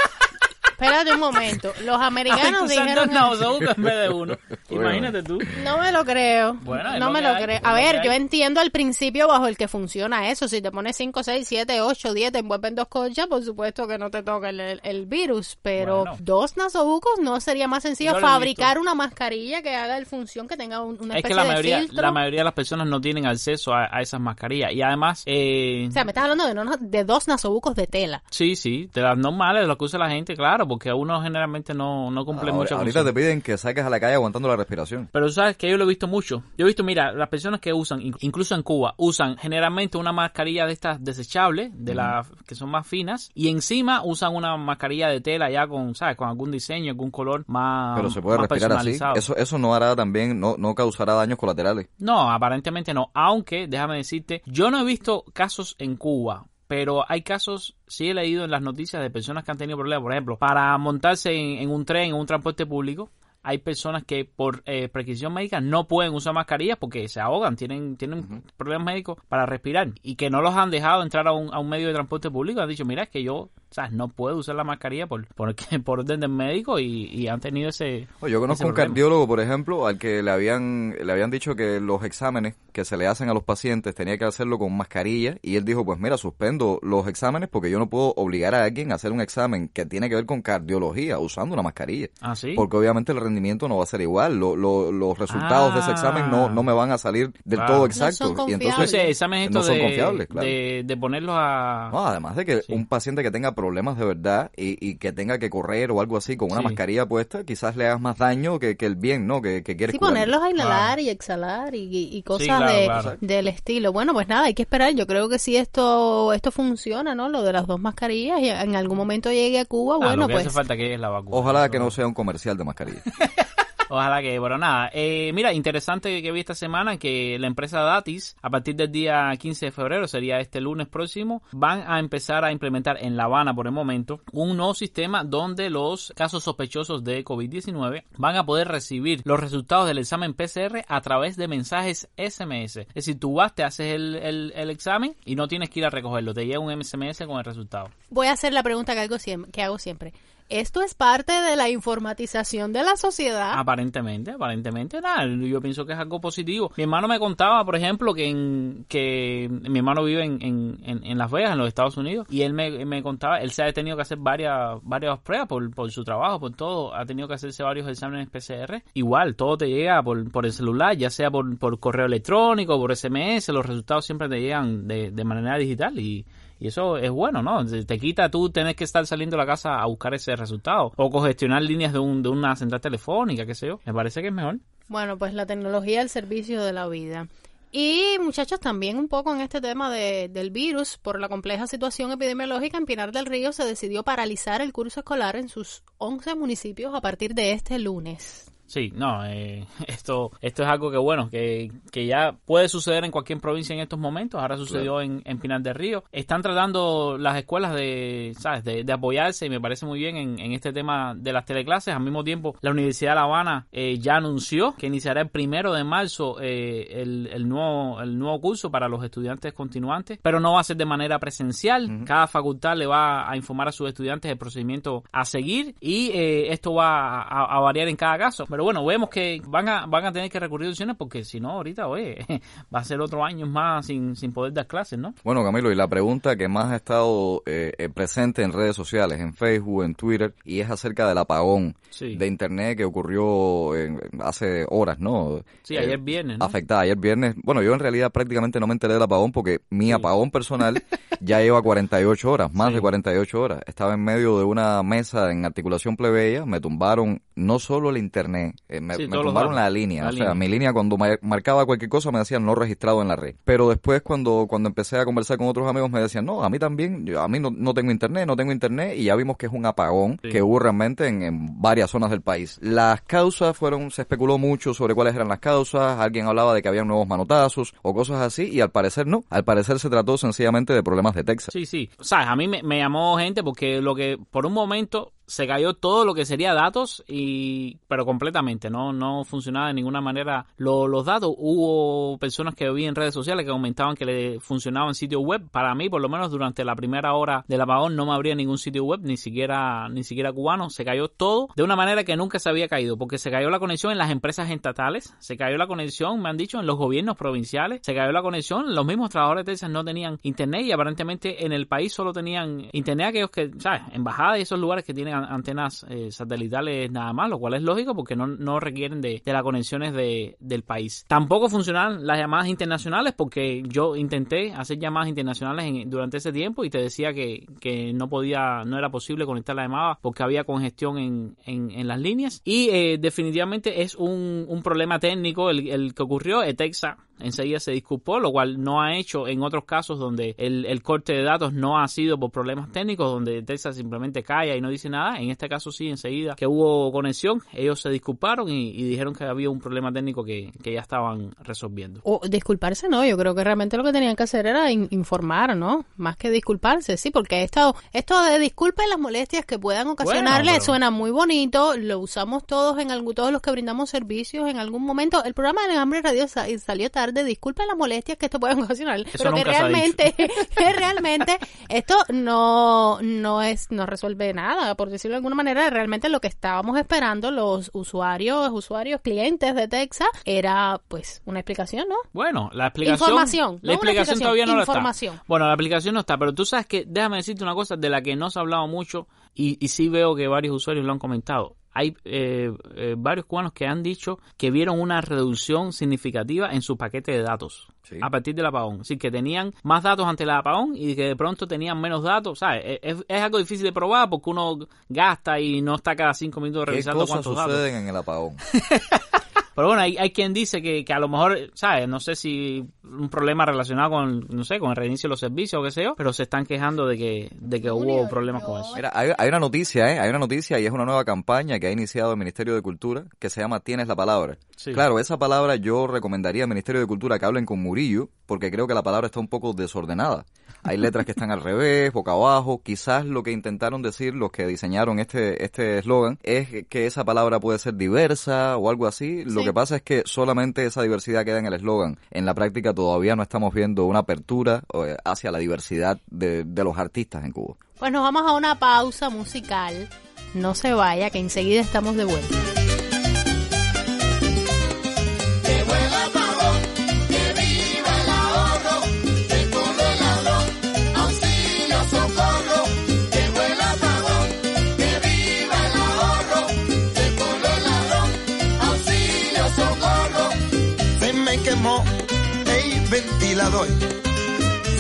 Espérate un momento. Los americanos Ay, dijeron dos nasobucos en vez de uno. Imagínate tú. No me lo creo. Bueno, es no lo me lo creo. es A ver, yo entiendo el principio bajo el que funciona eso. Si te pones 5, 6, 7, 8, 10, te envuelven dos colchas, por supuesto que no te toca el, el- el virus. Pero Bueno. dos nasobucos no sería más sencillo fabricar una mascarilla que haga el función, que tenga un- una Es especie que la de mayoría, filtro. la mayoría de las personas no tienen acceso a, a esas mascarillas. Y además, eh, O sea, me estás hablando de, no- de dos nasobucos de tela. Sí, sí, de las normales, de lo que usa la gente, claro, porque a uno generalmente no, no cumple Ahora- mucha ahorita función. te piden que saques a la calle aguantando la respiración. Pero tú sabes que yo lo he visto mucho. Yo he visto, mira, las personas que usan, in- incluso en Cuba, usan generalmente una mascarilla de estas desechables, de las que son más finas, y encima usan una mascarilla de tela ya con, ¿sabes? Con algún diseño, algún color más Pero se puede respirar así. Eso, eso no hará también, no, no causará daños colaterales. No, aparentemente no. Aunque, déjame decirte, yo no he visto casos en Cuba. Pero hay casos, sí he leído en las noticias de personas que han tenido problemas. Por ejemplo, para montarse en, en un tren, en un transporte público, hay personas que por eh, prescripción médica no pueden usar mascarillas porque se ahogan, tienen, tienen problemas médicos para respirar y que no los han dejado entrar a un, a un medio de transporte público. Han dicho, mira, es que yo ¿sabes? no puedo usar la mascarilla por, por, por orden del médico y, y han tenido ese... Oye, yo conozco ese un problema. cardiólogo, por ejemplo, al que le habían, le habían dicho que los exámenes que se le hacen a los pacientes tenía que hacerlo con mascarilla y él dijo, pues mira, suspendo los exámenes porque yo no puedo obligar a alguien a hacer un examen que tiene que ver con cardiología usando una mascarilla. ¿Ah, sí? Porque obviamente el rendimiento no va a ser igual, lo- lo- los resultados de ese Ah. examen no, no me van a salir del Claro. todo No exactos. son y entonces Ese examen esto no son de, confiables, claro. de, de ponerlos a... No, además de que un paciente que tenga problemas de verdad y, y que tenga que correr o algo así con una Sí. mascarilla puesta, quizás le hagas más daño que, que el bien, ¿no? Que, que quieres Sí, curar. ponerlos a inhalar y exhalar y, cosas claro, de, claro. del estilo. Bueno, pues nada, hay que esperar. Yo creo que si esto esto funciona, ¿no? Lo de las dos mascarillas y en algún momento llegue a Cuba, Ah, bueno, lo que pues hace falta que es la vacuna. Ojalá que no sea un comercial de mascarilla. Ojalá que, bueno, nada. Eh, mira, interesante que vi esta semana que la empresa Datis, a partir del día 15 de febrero, sería este lunes próximo, van a empezar a implementar en La Habana por el momento un nuevo sistema donde los casos sospechosos de COVID-19 van a poder recibir los resultados del examen PCR a través de mensajes SMS. Es decir, tú vas, te haces el, el- examen y no tienes que ir a recogerlo, te llega un SMS con el resultado. voy a hacer la pregunta que hago siempre. ¿Esto es parte de la informatización de la sociedad? Aparentemente, aparentemente, nada, yo pienso que es algo positivo. Mi hermano me contaba, por ejemplo, que en, que mi hermano vive en, en, en- Las Vegas, en los Estados Unidos, y él me, me contaba, él se ha tenido que hacer varias, varias pruebas por, por su trabajo, por todo, ha tenido que hacerse varios exámenes PCR. Igual, todo te llega por, por el celular, ya sea por, por correo electrónico, por SMS, los resultados siempre te llegan de, de manera digital y... Y eso es bueno, ¿no? Te quita tú tener que estar saliendo de la casa a buscar ese resultado. O congestionar líneas de, un, de una central telefónica, qué sé yo. Me parece que es mejor. Bueno, pues la tecnología al servicio de la vida. Y muchachos, también un poco en este tema de- del virus, por la compleja situación epidemiológica, en Pinar del Río se decidió paralizar el curso escolar en sus 11 municipios a partir de este lunes. Sí, no, eh, esto, esto es algo que bueno, que, que ya puede suceder en cualquier provincia en estos momentos. Ahora sucedió en, en Pinar del Río. Están tratando las escuelas de, ¿sabes? De, de apoyarse y me parece muy bien en, en, este tema de las teleclases. Al mismo tiempo, la Universidad de La Habana eh, ya anunció que iniciará el primero de marzo eh, el, el, nuevo, el nuevo curso para los estudiantes continuantes, pero no va a ser de manera presencial. Uh -huh. Cada facultad le va a informar a sus estudiantes el procedimiento a seguir y eh, esto va a, a variar en cada caso. Pero bueno, vemos que van a, van a tener que recurrir a opciones porque si no, ahorita, oye, va a ser otro año más sin, sin poder dar clases, ¿no? Bueno, Camilo, y la pregunta que más ha estado eh, presente en redes sociales, en Facebook, en Twitter, y es acerca del apagón sí. de Internet que ocurrió en, hace horas, ¿no? Sí, ayer viernes, ¿no? Afectada, ayer viernes. Bueno, yo en realidad prácticamente no me enteré del apagón porque mi sí. apagón personal ya lleva 48 horas, más sí. de 48 horas. Estaba en medio de una mesa en articulación plebeya, me tumbaron no solo el Internet, eh, me, me tumbaron la línea. La o sea, mi línea cuando marcaba cualquier cosa me decían no registrado en la red. Pero después cuando, cuando empecé a conversar con otros amigos me decían, no, a mí también, yo, a mí no, no, tengo internet, no tengo internet y ya vimos que es un apagón sí. que hubo realmente en, en, varias zonas del país. Las causas fueron, se especuló mucho sobre cuáles eran las causas, alguien hablaba de que había nuevos manotazos o cosas así y al parecer no, al parecer se trató sencillamente de problemas de Texas. Sí, sí, sabes, a mí me, me llamó gente porque lo que por un momento se cayó todo lo que sería datos y pero completamente no no funcionaba de ninguna manera lo, los datos. Hubo personas que vi en redes sociales que comentaban que le funcionaban sitios web. Para mí por lo menos durante la primera hora del apagón no me abría ningún sitio web ni siquiera ni siquiera cubano. Se cayó todo de una manera que nunca se había caído porque se cayó la conexión en las empresas estatales se cayó la conexión me han dicho en los gobiernos provinciales se cayó la conexión los mismos trabajadores de Texas no tenían internet y aparentemente en el país solo tenían internet aquellos que sabes embajadas y esos lugares que tienen antenas eh, satelitales nada más, lo cual es lógico porque no, no requieren de, de las conexiones de, del país. Tampoco funcionan las llamadas internacionales porque yo intenté hacer llamadas internacionales en, durante ese tiempo y te decía que, que, no podía, no era posible conectar la llamada porque había congestión en, en, en las líneas y eh, definitivamente es un, un, problema técnico el, el que ocurrió. Texas enseguida se disculpó, lo cual no ha hecho en otros casos donde el, el, corte de datos no ha sido por problemas técnicos, donde Texas simplemente calla y no dice nada. En este caso sí, enseguida que hubo conexión, ellos se disculparon y, y dijeron que había un problema técnico que, que ya estaban resolviendo. O disculparse no, yo creo que realmente lo que tenían que hacer era in informar, ¿no? Más que disculparse, sí, porque esto, esto de disculpen las molestias que puedan ocasionarle bueno, pero... suena muy bonito, lo usamos todos en algún, todos los que brindamos servicios en algún momento. El programa de Hambre Radio salió tarde, disculpen las molestias que esto puede ocasionar, Eso pero que realmente, que realmente esto no, no es, no resuelve nada, por decirlo de alguna manera, realmente lo que estábamos esperando los usuarios, usuarios, clientes de Texas, era pues una explicación, ¿no? Bueno, la explicación. Información. La explicación, todavía no información. está. Bueno, la aplicación no está, pero tú sabes que, déjame decirte una cosa de la que no se ha hablado mucho y, y sí veo que varios usuarios lo han comentado hay eh, eh, varios cubanos que han dicho que vieron una reducción significativa en su paquete de datos sí. a partir del apagón. Es decir, que tenían más datos ante el apagón y que de pronto tenían menos datos. ¿sabes? Es, es, algo difícil de probar porque uno gasta y no está cada cinco minutos revisando ¿Qué cosas cuántos suceden datos. en el apagón? Pero bueno, hay, hay quien dice que, que, a lo mejor, ¿sabes? No sé si un problema relacionado con, no sé, con el reinicio de los servicios o qué sé yo, pero se están quejando de que, de que hubo problemas con eso. Mira, hay, hay, una noticia, ¿eh? Hay una noticia y es una nueva campaña que ha iniciado el Ministerio de Cultura que se llama Tienes la Palabra. Sí. Claro, esa palabra yo recomendaría al Ministerio de Cultura que hablen con Murillo porque creo que la palabra está un poco desordenada. Hay letras que están al revés, boca abajo. Quizás lo que intentaron decir los que diseñaron este este eslogan es que esa palabra puede ser diversa o algo así. Sí. Lo que pasa es que solamente esa diversidad queda en el eslogan. En la práctica todavía no estamos viendo una apertura eh, hacia la diversidad de, de los artistas en Cuba. Pues nos vamos a una pausa musical. No se vaya, que enseguida estamos de vuelta.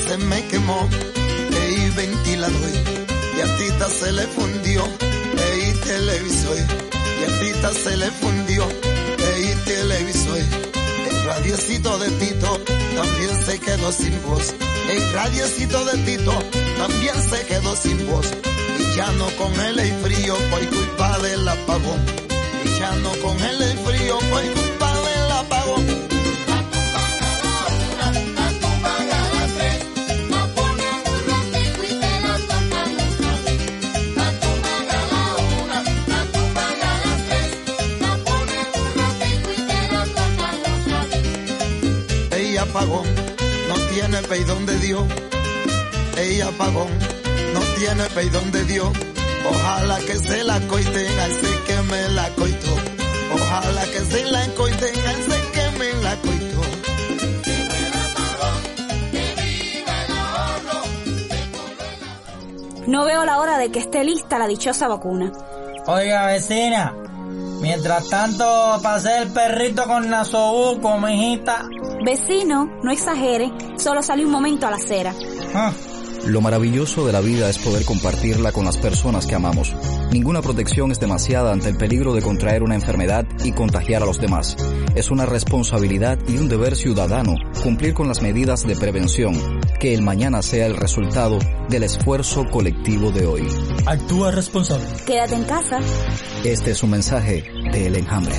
Se me quemó, ey ventilador. Y a Tita se le fundió, ey televisor. Y a Tita se le fundió, ey televisor. El radiocito de Tito también se quedó sin voz, el radiocito de Tito también se quedó sin voz. Y ya no con el frío por culpa del apagón. Ya no congela el frío, pues culpable Ella apagón, no tiene peidón de Dios. Ella apagón, no tiene peidón de Dios. Ojalá que se la coiten, al sé que me la coito. Ojalá que se la coiten, al sé que me la coito. No veo la hora de que esté lista la dichosa vacuna. Oiga, vecina, mientras tanto pasé el perrito con nasobuco, mijita. Vecino, no exagere, solo salí un momento a la acera. Ah, Lo maravilloso de la vida es poder compartirla con las personas que amamos. Ninguna protección es demasiada ante el peligro de contraer una enfermedad y contagiar a los demás. Es una responsabilidad y un deber ciudadano cumplir con las medidas de prevención. Que el mañana sea el resultado del esfuerzo colectivo de hoy. Actúa responsable. Quédate en casa. Este es un mensaje de El Enjambre.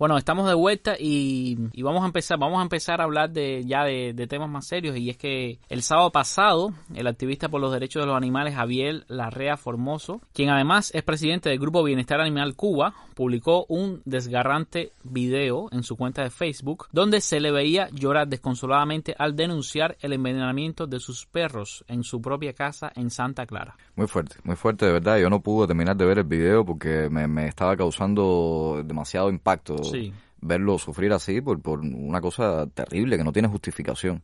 Bueno, estamos de vuelta y, y vamos a empezar, vamos a empezar a hablar de ya de, temas más serios y es que el sábado pasado el activista por los derechos de los animales Javier Larrea Formoso, quien además es presidente del grupo Bienestar Animal Cuba, publicó un desgarrante video en su cuenta de Facebook donde se le veía llorar desconsoladamente al denunciar el envenenamiento de sus perros en su propia casa en Santa Clara. Muy fuerte, muy fuerte, de verdad. Yo no pude terminar de ver el video porque me estaba causando demasiado impacto Sí. Verlo sufrir así por, por una cosa terrible que no tiene justificación,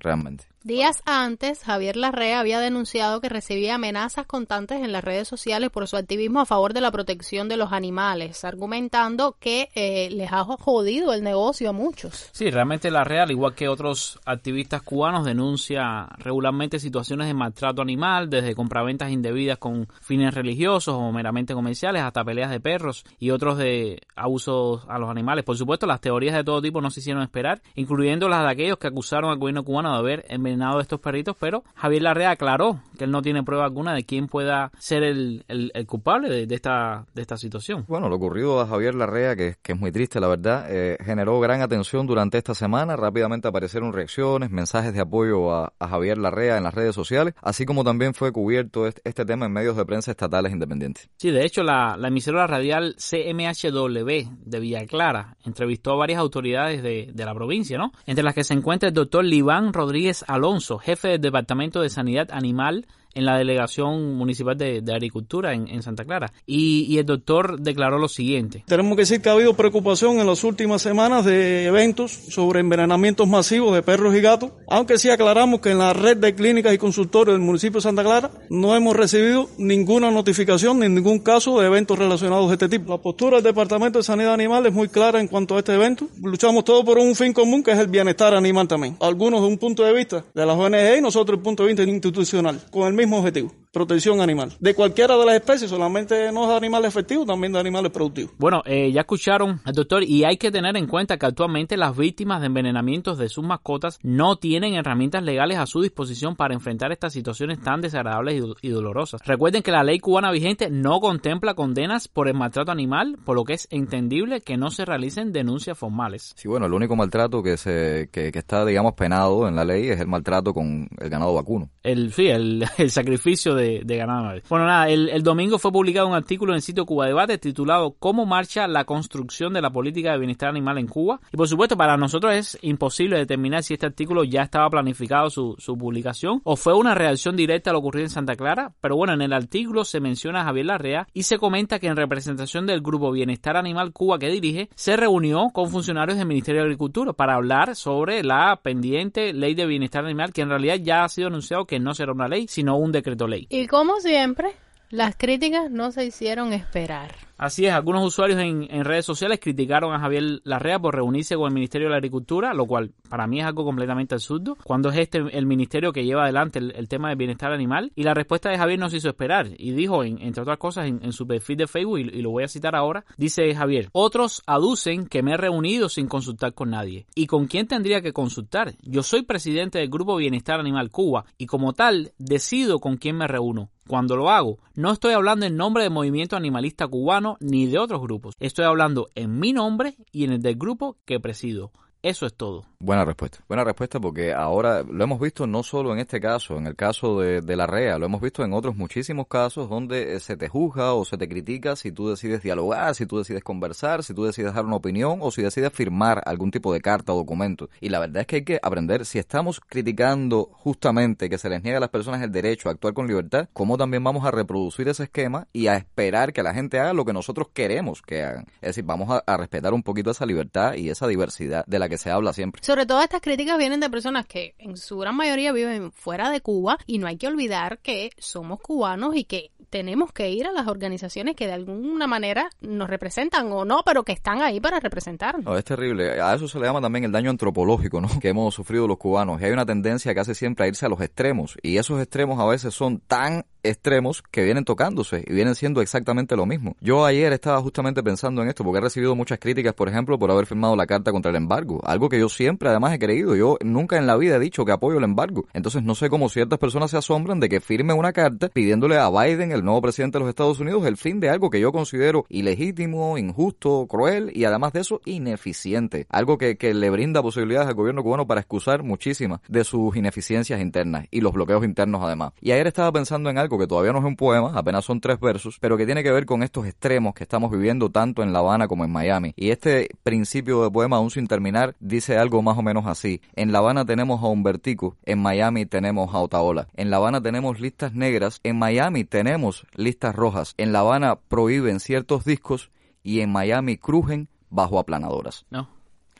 realmente. Días antes, Javier Larrea había denunciado que recibía amenazas constantes en las redes sociales por su activismo a favor de la protección de los animales, argumentando que eh, les ha jodido el negocio a muchos. Sí, realmente la Real, igual que otros activistas cubanos, denuncia regularmente situaciones de maltrato animal, desde compraventas indebidas con fines religiosos o meramente comerciales, hasta peleas de perros y otros de abusos a los animales. Por supuesto, las teorías de todo tipo no se hicieron esperar, incluyendo las de aquellos que acusaron al gobierno cubano de haber envenenado a estos perritos, pero Javier Larrea aclaró que él no tiene prueba alguna de quién pueda ser el, el- el culpable de, de esta, de esta situación. Bueno, lo ocurrido a Javier Larrea, que, que es muy triste, la verdad, eh, generó gran atención durante esta semana. Rápidamente aparecieron reacciones, mensajes de apoyo a, a Javier Larrea en las redes sociales, así como también fue cubierto este, este tema en medios de prensa estatales independientes. Sí, de hecho, la, la emisora radial CMHW de Villa Clara entrevistó a varias autoridades de, de la provincia, ¿no? Entre las que se encuentra el doctor Liván Rodríguez Alonso, jefe del Departamento de Sanidad Animal en la Delegación Municipal de, de Agricultura en, en Santa Clara. Y, y el doctor declaró lo siguiente. Tenemos que decir que ha habido preocupación en las últimas semanas de eventos sobre envenenamientos masivos de perros y gatos, aunque sí aclaramos que en la red de clínicas y consultorios del municipio de Santa Clara no hemos recibido ninguna notificación ni ningún caso de eventos relacionados de este tipo. La postura del Departamento de Sanidad Animal es muy clara en cuanto a este evento. Luchamos todos por un fin común que es el bienestar animal también. Algunos de un punto de vista de las ONG y nosotros el punto de vista institucional, con el mismo objetivo, protección animal. De cualquiera de las especies, solamente no de animales efectivos, también de animales productivos. Bueno, eh, ya escucharon al doctor y hay que tener en cuenta que actualmente las víctimas de envenenamientos de sus mascotas no tienen herramientas legales a su disposición para enfrentar estas situaciones tan desagradables y, do- y dolorosas. Recuerden que la ley cubana vigente no contempla condenas por el maltrato animal, por lo que es entendible que no se realicen denuncias formales. Sí, bueno, el único maltrato que se que, que está, digamos, penado en la ley es el maltrato con el ganado vacuno. El, sí, el, el sacrificio de, de ganado. Bueno, nada, el, el domingo fue publicado un artículo en el sitio Cuba Debate titulado ¿Cómo marcha la construcción de la política de bienestar animal en Cuba? Y por supuesto, para nosotros es imposible determinar si este artículo ya estaba planificado su, su publicación o fue una reacción directa a lo ocurrido en Santa Clara. Pero bueno, en el artículo se menciona a Javier Larrea y se comenta que en representación del grupo Bienestar Animal Cuba que dirige, se reunió con funcionarios del Ministerio de Agricultura para hablar sobre la pendiente ley de bienestar animal que en realidad ya ha sido anunciado que no será una ley, sino un decreto ley. Y como siempre, las críticas no se hicieron esperar. Así es, algunos usuarios en, en redes sociales criticaron a Javier Larrea por reunirse con el Ministerio de la Agricultura, lo cual para mí es algo completamente absurdo, cuando es este el ministerio que lleva adelante el, tema del bienestar animal. Y la respuesta de Javier no se hizo esperar y dijo, en- entre otras cosas, en, en su perfil de Facebook, y, y lo voy a citar ahora, dice Javier, otros aducen que me he reunido sin consultar con nadie. ¿Y con quién tendría que consultar? Yo soy presidente del Grupo Bienestar Animal Cuba y como tal decido con quién me reúno. Cuando lo hago, no estoy hablando en nombre del movimiento animalista cubano ni de otros grupos. Estoy hablando en mi nombre y en el del grupo que presido. Eso es todo. Buena respuesta. Buena respuesta porque ahora lo hemos visto no solo en este caso, en el caso de, de, la REA, lo hemos visto en otros muchísimos casos donde eh, se te juzga o se te critica si tú decides dialogar, si tú decides conversar, si tú decides dar una opinión o si decides firmar algún tipo de carta o documento. Y la verdad es que hay que aprender, si estamos criticando justamente que se les niega a las personas el derecho a actuar con libertad, cómo también vamos a reproducir ese esquema y a esperar que la gente haga lo que nosotros queremos que hagan. Es decir, vamos a, a respetar un poquito esa libertad y esa diversidad de la que se habla siempre. Sobre todo estas críticas vienen de personas que en su gran mayoría viven fuera de Cuba y no hay que olvidar que somos cubanos y que tenemos que ir a las organizaciones que de alguna manera nos representan o no, pero que están ahí para representarnos. No, es terrible. A eso se le llama también el daño antropológico, ¿no? Que hemos sufrido los cubanos. Y hay una tendencia casi siempre a irse a los extremos. Y esos extremos a veces son tan extremos que vienen tocándose y vienen siendo exactamente lo mismo. Yo ayer estaba justamente pensando en esto porque he recibido muchas críticas, por ejemplo, por haber firmado la carta contra el embargo, algo que yo siempre además he creído. Yo nunca en la vida he dicho que apoyo el embargo. Entonces no sé cómo ciertas personas se asombran de que firme una carta pidiéndole a Biden, el nuevo presidente de los Estados Unidos, el fin de algo que yo considero ilegítimo, injusto, cruel y además de eso ineficiente. Algo que, que le brinda posibilidades al gobierno cubano para excusar muchísimas de sus ineficiencias internas y los bloqueos internos además. Y ayer estaba pensando en algo que todavía no es un poema, apenas son tres versos, pero que tiene que ver con estos extremos que estamos viviendo tanto en La Habana como en Miami. Y este principio de poema, aún sin terminar, dice algo más o menos así. En La Habana tenemos a Humbertico, en Miami tenemos a Otaola. En La Habana tenemos listas negras, en Miami tenemos listas rojas. En La Habana prohíben ciertos discos y en Miami crujen bajo aplanadoras. No,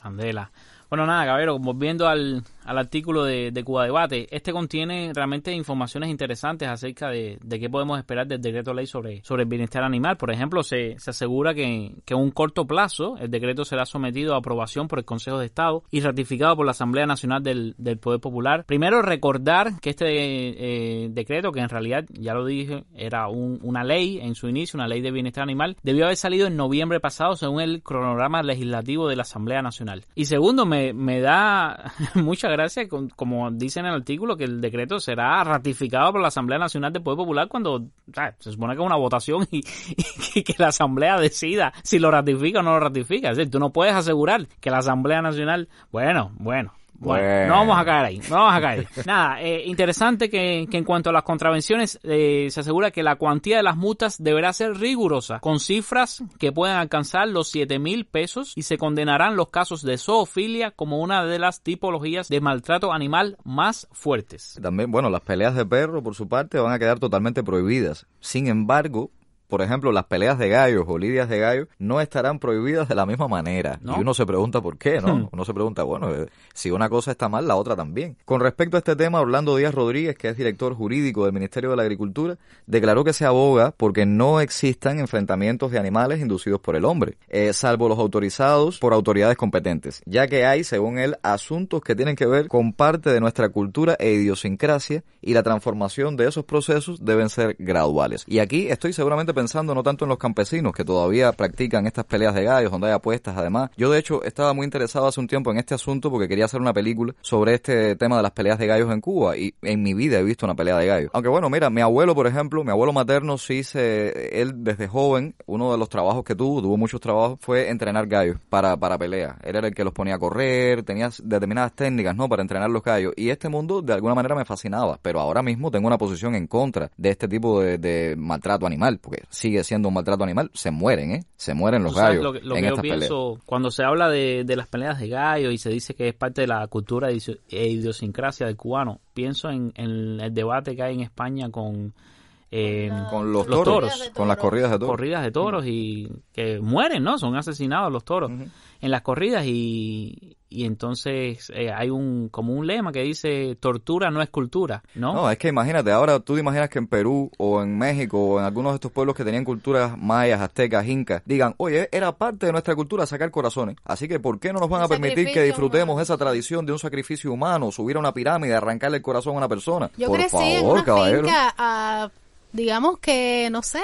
candela. Bueno, nada, Cabero, volviendo al, al artículo de, Cuba Debate, este contiene realmente informaciones interesantes acerca de, de, qué podemos esperar del decreto ley sobre, sobre el bienestar animal. Por ejemplo, se, se asegura que, que en un corto plazo el decreto será sometido a aprobación por el Consejo de Estado y ratificado por la Asamblea Nacional del, del Poder Popular. Primero, recordar que este eh, decreto, que en realidad, ya lo dije, era un, una ley en su inicio, una ley de bienestar animal, debió haber salido en noviembre pasado según el cronograma legislativo de la Asamblea Nacional. Y segundo, me, me da mucha gracia, como dice en el artículo, que el decreto será ratificado por la Asamblea Nacional del Poder Popular cuando se supone que es una votación y, y, que la Asamblea decida si lo ratifica o no lo ratifica. Es decir, tú no puedes asegurar que la Asamblea Nacional, bueno, bueno, bueno, bueno, no vamos a caer ahí, no vamos a caer. Nada, eh, interesante que, que, en cuanto a las contravenciones eh, se asegura que la cuantía de las multas deberá ser rigurosa, con cifras que puedan alcanzar los 7 mil pesos y se condenarán los casos de zoofilia como una de las tipologías de maltrato animal más fuertes. También, bueno, las peleas de perro por su parte van a quedar totalmente prohibidas. Sin embargo, por ejemplo, las peleas de gallos o lidias de gallos no estarán prohibidas de la misma manera. ¿No? Y uno se pregunta por qué, ¿no? uno se pregunta, bueno, eh, si una cosa está mal, la otra también. Con respecto a este tema, Orlando Díaz Rodríguez, que es director jurídico del Ministerio de la Agricultura, declaró que se aboga porque no existan enfrentamientos de animales inducidos por el hombre, eh, salvo los autorizados por autoridades competentes, ya que hay, según él, asuntos que tienen que ver con parte de nuestra cultura e idiosincrasia y la transformación de esos procesos deben ser graduales. Y aquí estoy seguramente pensando no tanto en los campesinos que todavía practican estas peleas de gallos donde hay apuestas además. Yo de hecho estaba muy interesado hace un tiempo en este asunto porque quería hacer una película sobre este tema de las peleas de gallos en Cuba y en mi vida he visto una pelea de gallos. Aunque bueno, mira, mi abuelo por ejemplo, mi abuelo materno sí se, él desde joven, uno de los trabajos que tuvo, tuvo muchos trabajos, fue entrenar gallos para, para pelea. Él era el que los ponía a correr, tenía determinadas técnicas, ¿no? Para entrenar los gallos. Y este mundo de alguna manera me fascinaba, pero ahora mismo tengo una posición en contra de este tipo de maltrato animal, porque sigue siendo un maltrato animal, se mueren, ¿eh? Se mueren los gallos. Lo, lo en que yo pienso, peleas. cuando se habla de, de, las peleas de gallos y se dice que es parte de la cultura e idiosincrasia del cubano, pienso en, en el debate que hay en España con. Eh, con los, los toros, toros, con las corridas de toros. Corridas de toros y que mueren, ¿no? Son asesinados los toros uh -huh. en las corridas y, y entonces eh, hay un como un lema que dice tortura no es cultura, ¿no? No, es que imagínate, ahora tú te imaginas que en Perú o en México o en algunos de estos pueblos que tenían culturas mayas, aztecas, incas, digan, oye, era parte de nuestra cultura sacar corazones, así que ¿por qué no nos van a permitir que disfrutemos humano. esa tradición de un sacrificio humano, subir a una pirámide, arrancarle el corazón a una persona? Yo Por crecí favor, en una caballero. finca a, digamos que, no sé,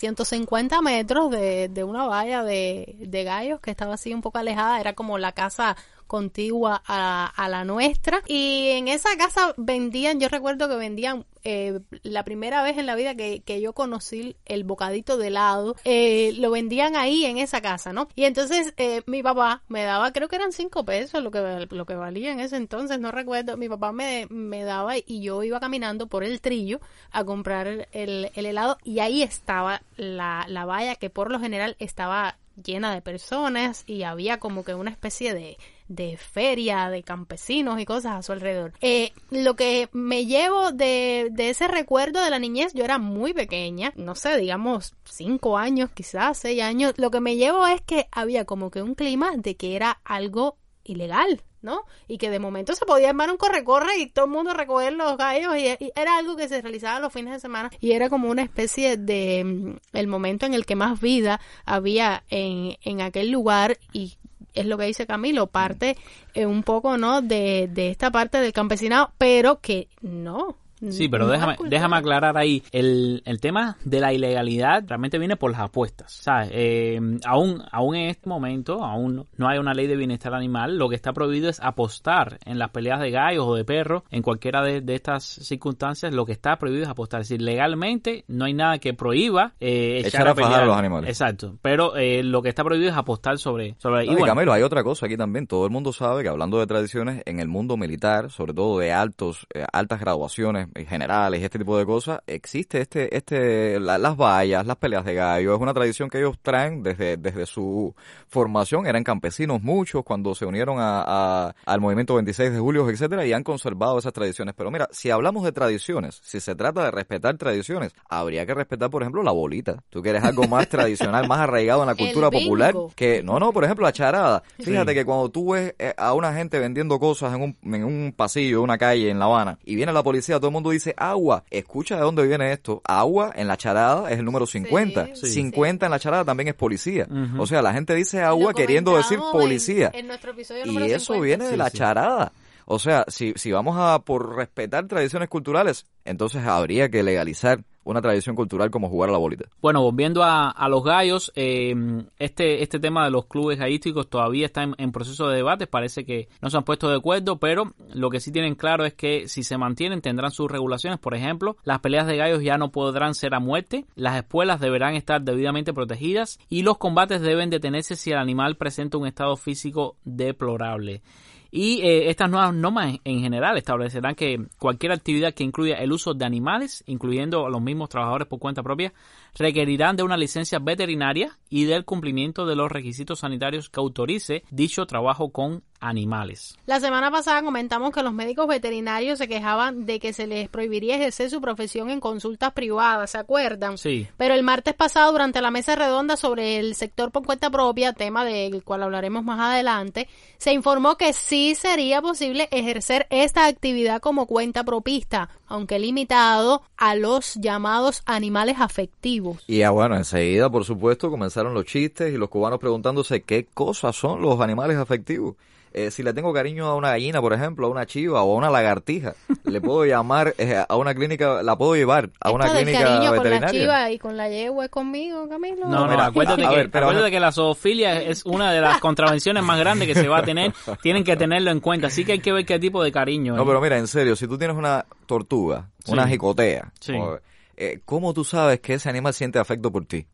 150 metros de, de una valla de, de gallos que estaba así un poco alejada, era como la casa contigua a, la nuestra. Y en esa casa vendían, yo recuerdo que vendían eh, la primera vez en la vida que, que yo conocí el bocadito de helado, eh, lo vendían ahí en esa casa, ¿no? Y entonces eh, mi papá me daba, creo que eran cinco pesos lo que, lo que valía en ese entonces, no recuerdo, mi papá me, me daba y yo iba caminando por el trillo a comprar el, el, el helado y ahí estaba la, la valla que por lo general estaba llena de personas y había como que una especie de, de feria, de campesinos y cosas a su alrededor. Eh, lo que me llevo de, de ese recuerdo de la niñez, yo era muy pequeña, no sé, digamos cinco años, quizás seis años. Lo que me llevo es que había como que un clima de que era algo ilegal, ¿no? Y que de momento se podía armar un corre-corre y todo el mundo recoger los gallos y, y, era algo que se realizaba los fines de semana y era como una especie de mm, el momento en el que más vida había en, en aquel lugar y es lo que dice Camilo, parte eh, un poco, ¿no? De, de esta parte del campesinado, pero que no, Sí, pero déjame, déjame aclarar ahí. El, el tema de la ilegalidad realmente viene por las apuestas. ¿sabes? Eh, aún, aún en este momento, aún no hay una ley de bienestar animal. Lo que está prohibido es apostar en las peleas de gallos o de perros. En cualquiera de, de estas circunstancias, lo que está prohibido es apostar. Es decir, legalmente no hay nada que prohíba eh, echar, Echar a a fajar pelear. a los animales. Exacto. Pero eh, lo que está prohibido es apostar sobre... sobre No, y Camilo, hay otra cosa aquí también. Todo el mundo sabe que hablando de tradiciones, en el mundo militar, sobre todo de altos, eh, altas graduaciones generales y este tipo de cosas, existe este, este, la- las vallas, las peleas de gallo. Es una tradición que ellos traen desde, desde su formación. Eran campesinos muchos cuando se unieron a, a- al movimiento 26 de julio, etcétera, y han conservado esas tradiciones. Pero mira, si hablamos de tradiciones, si se trata de respetar tradiciones, habría que respetar, por ejemplo, la bolita. Tú quieres algo más tradicional, más arraigado en la cultura popular, que no, no, por ejemplo, la charada. Fíjate Sí. que cuando tú ves eh, a una gente vendiendo cosas en un, en un pasillo, una calle en La Habana, y viene la policía, todo el mundo dice agua. Escucha de dónde viene esto. Agua en la charada es el número 50. Sí, 50 en la charada también es policía. O sea, la gente dice agua queriendo decir policía. En, en nuestro episodio Y número eso 50. viene de la sí. charada. O sea, si, si vamos a por respetar tradiciones culturales, entonces habría que legalizar una tradición cultural como jugar a la bolita. Bueno, volviendo a, a los gallos, eh, este, este tema de los clubes gallísticos todavía está en, en proceso de debate, parece que no se han puesto de acuerdo, pero lo que sí tienen claro es que si se mantienen tendrán sus regulaciones, por ejemplo, las peleas de gallos ya no podrán ser a muerte, las espuelas deberán estar debidamente protegidas y los combates deben detenerse si el animal presenta un estado físico deplorable. Y eh, estas nuevas normas en, en general establecerán que cualquier actividad que incluya el uso de animales, incluyendo a los mismos trabajadores por cuenta propia, requerirán de una licencia veterinaria y del cumplimiento de los requisitos sanitarios que autorice dicho trabajo con animales. La semana pasada comentamos que los médicos veterinarios se quejaban de que se les prohibiría ejercer su profesión en consultas privadas, ¿se acuerdan? Sí. Pero el martes pasado, durante la mesa redonda sobre el sector por cuenta propia, tema del cual hablaremos más adelante, se informó que sí sería posible ejercer esta actividad como cuenta propista, aunque limitado a los llamados animales afectivos. Y ya bueno, enseguida, por supuesto, comenzaron los chistes y los cubanos preguntándose qué cosas son los animales afectivos. Eh, si le tengo cariño a una gallina, por ejemplo, a una chiva o a una lagartija, le puedo llamar eh, a una clínica, la puedo llevar a una Esto del clínica cariño con la veterinaria. chiva y con la yegua es conmigo, Camilo. No, no, mira, acuérdate, que, ver, pero- acuérdate que la zoofilia es una de las contravenciones más grandes que se va a tener. Tienen que tenerlo en cuenta. Así que hay que ver qué tipo de cariño. No, ¿eh? pero mira, en serio, si tú tienes una tortuga, Sí. una jicotea, Sí. o- eh, ¿cómo tú sabes que ese animal siente afecto por ti?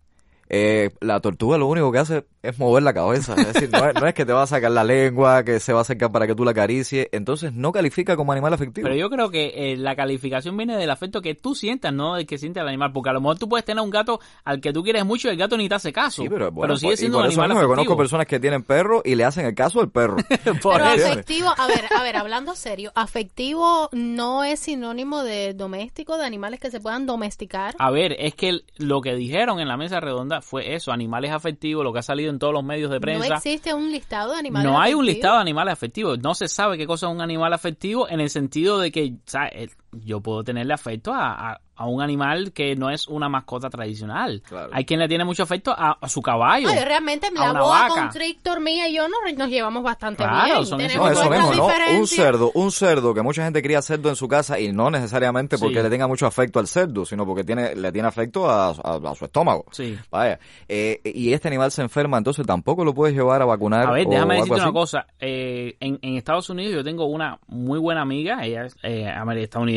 Eh, la tortuga lo único que hace es mover la cabeza, es decir, no es, no es que te va a sacar la lengua, que se va a acercar para que tú la acaricies, entonces no califica como animal afectivo. Pero yo creo que eh, la calificación viene del afecto que tú sientas, no del que siente el animal. Porque a lo mejor tú puedes tener un gato al que tú quieres mucho y el gato ni te hace caso. Sí, pero, bueno, sigue por- y siendo por un eso animal mismo que conozco afectivo. personas que tienen perro y le hacen el caso al perro. Por Pero eso. afectivo, a ver, a ver, hablando serio, afectivo no es sinónimo de doméstico, de animales que se puedan domesticar. A ver, es que el- lo que dijeron en la mesa redonda fue eso, animales afectivos, lo que ha salido en todos los medios de No prensa. existe un listado de animales No hay un afectivos. listado de animales afectivos. No se sabe qué cosa es un animal afectivo en el sentido de que, el- yo puedo tenerle afecto a, a- a un animal que no es una mascota tradicional. Hay quien le tiene mucho afecto a, a su caballo. Ay, realmente a la boa vaca. constrictor mía y yo nos, nos llevamos bastante Claro, bien. son Tenemos eso nuestras mismo, ¿no? Un cerdo, un cerdo, que mucha gente cría cerdo en su casa y no necesariamente porque Sí. le tenga mucho afecto al cerdo, sino porque tiene, le tiene afecto a, a- a su estómago. Sí. Vaya. Eh, y este animal se enferma, entonces tampoco lo puedes llevar a vacunar. A ver, déjame decirte una cosa. Eh, en, en Estados Unidos yo tengo una muy buena amiga, ella es eh, amer-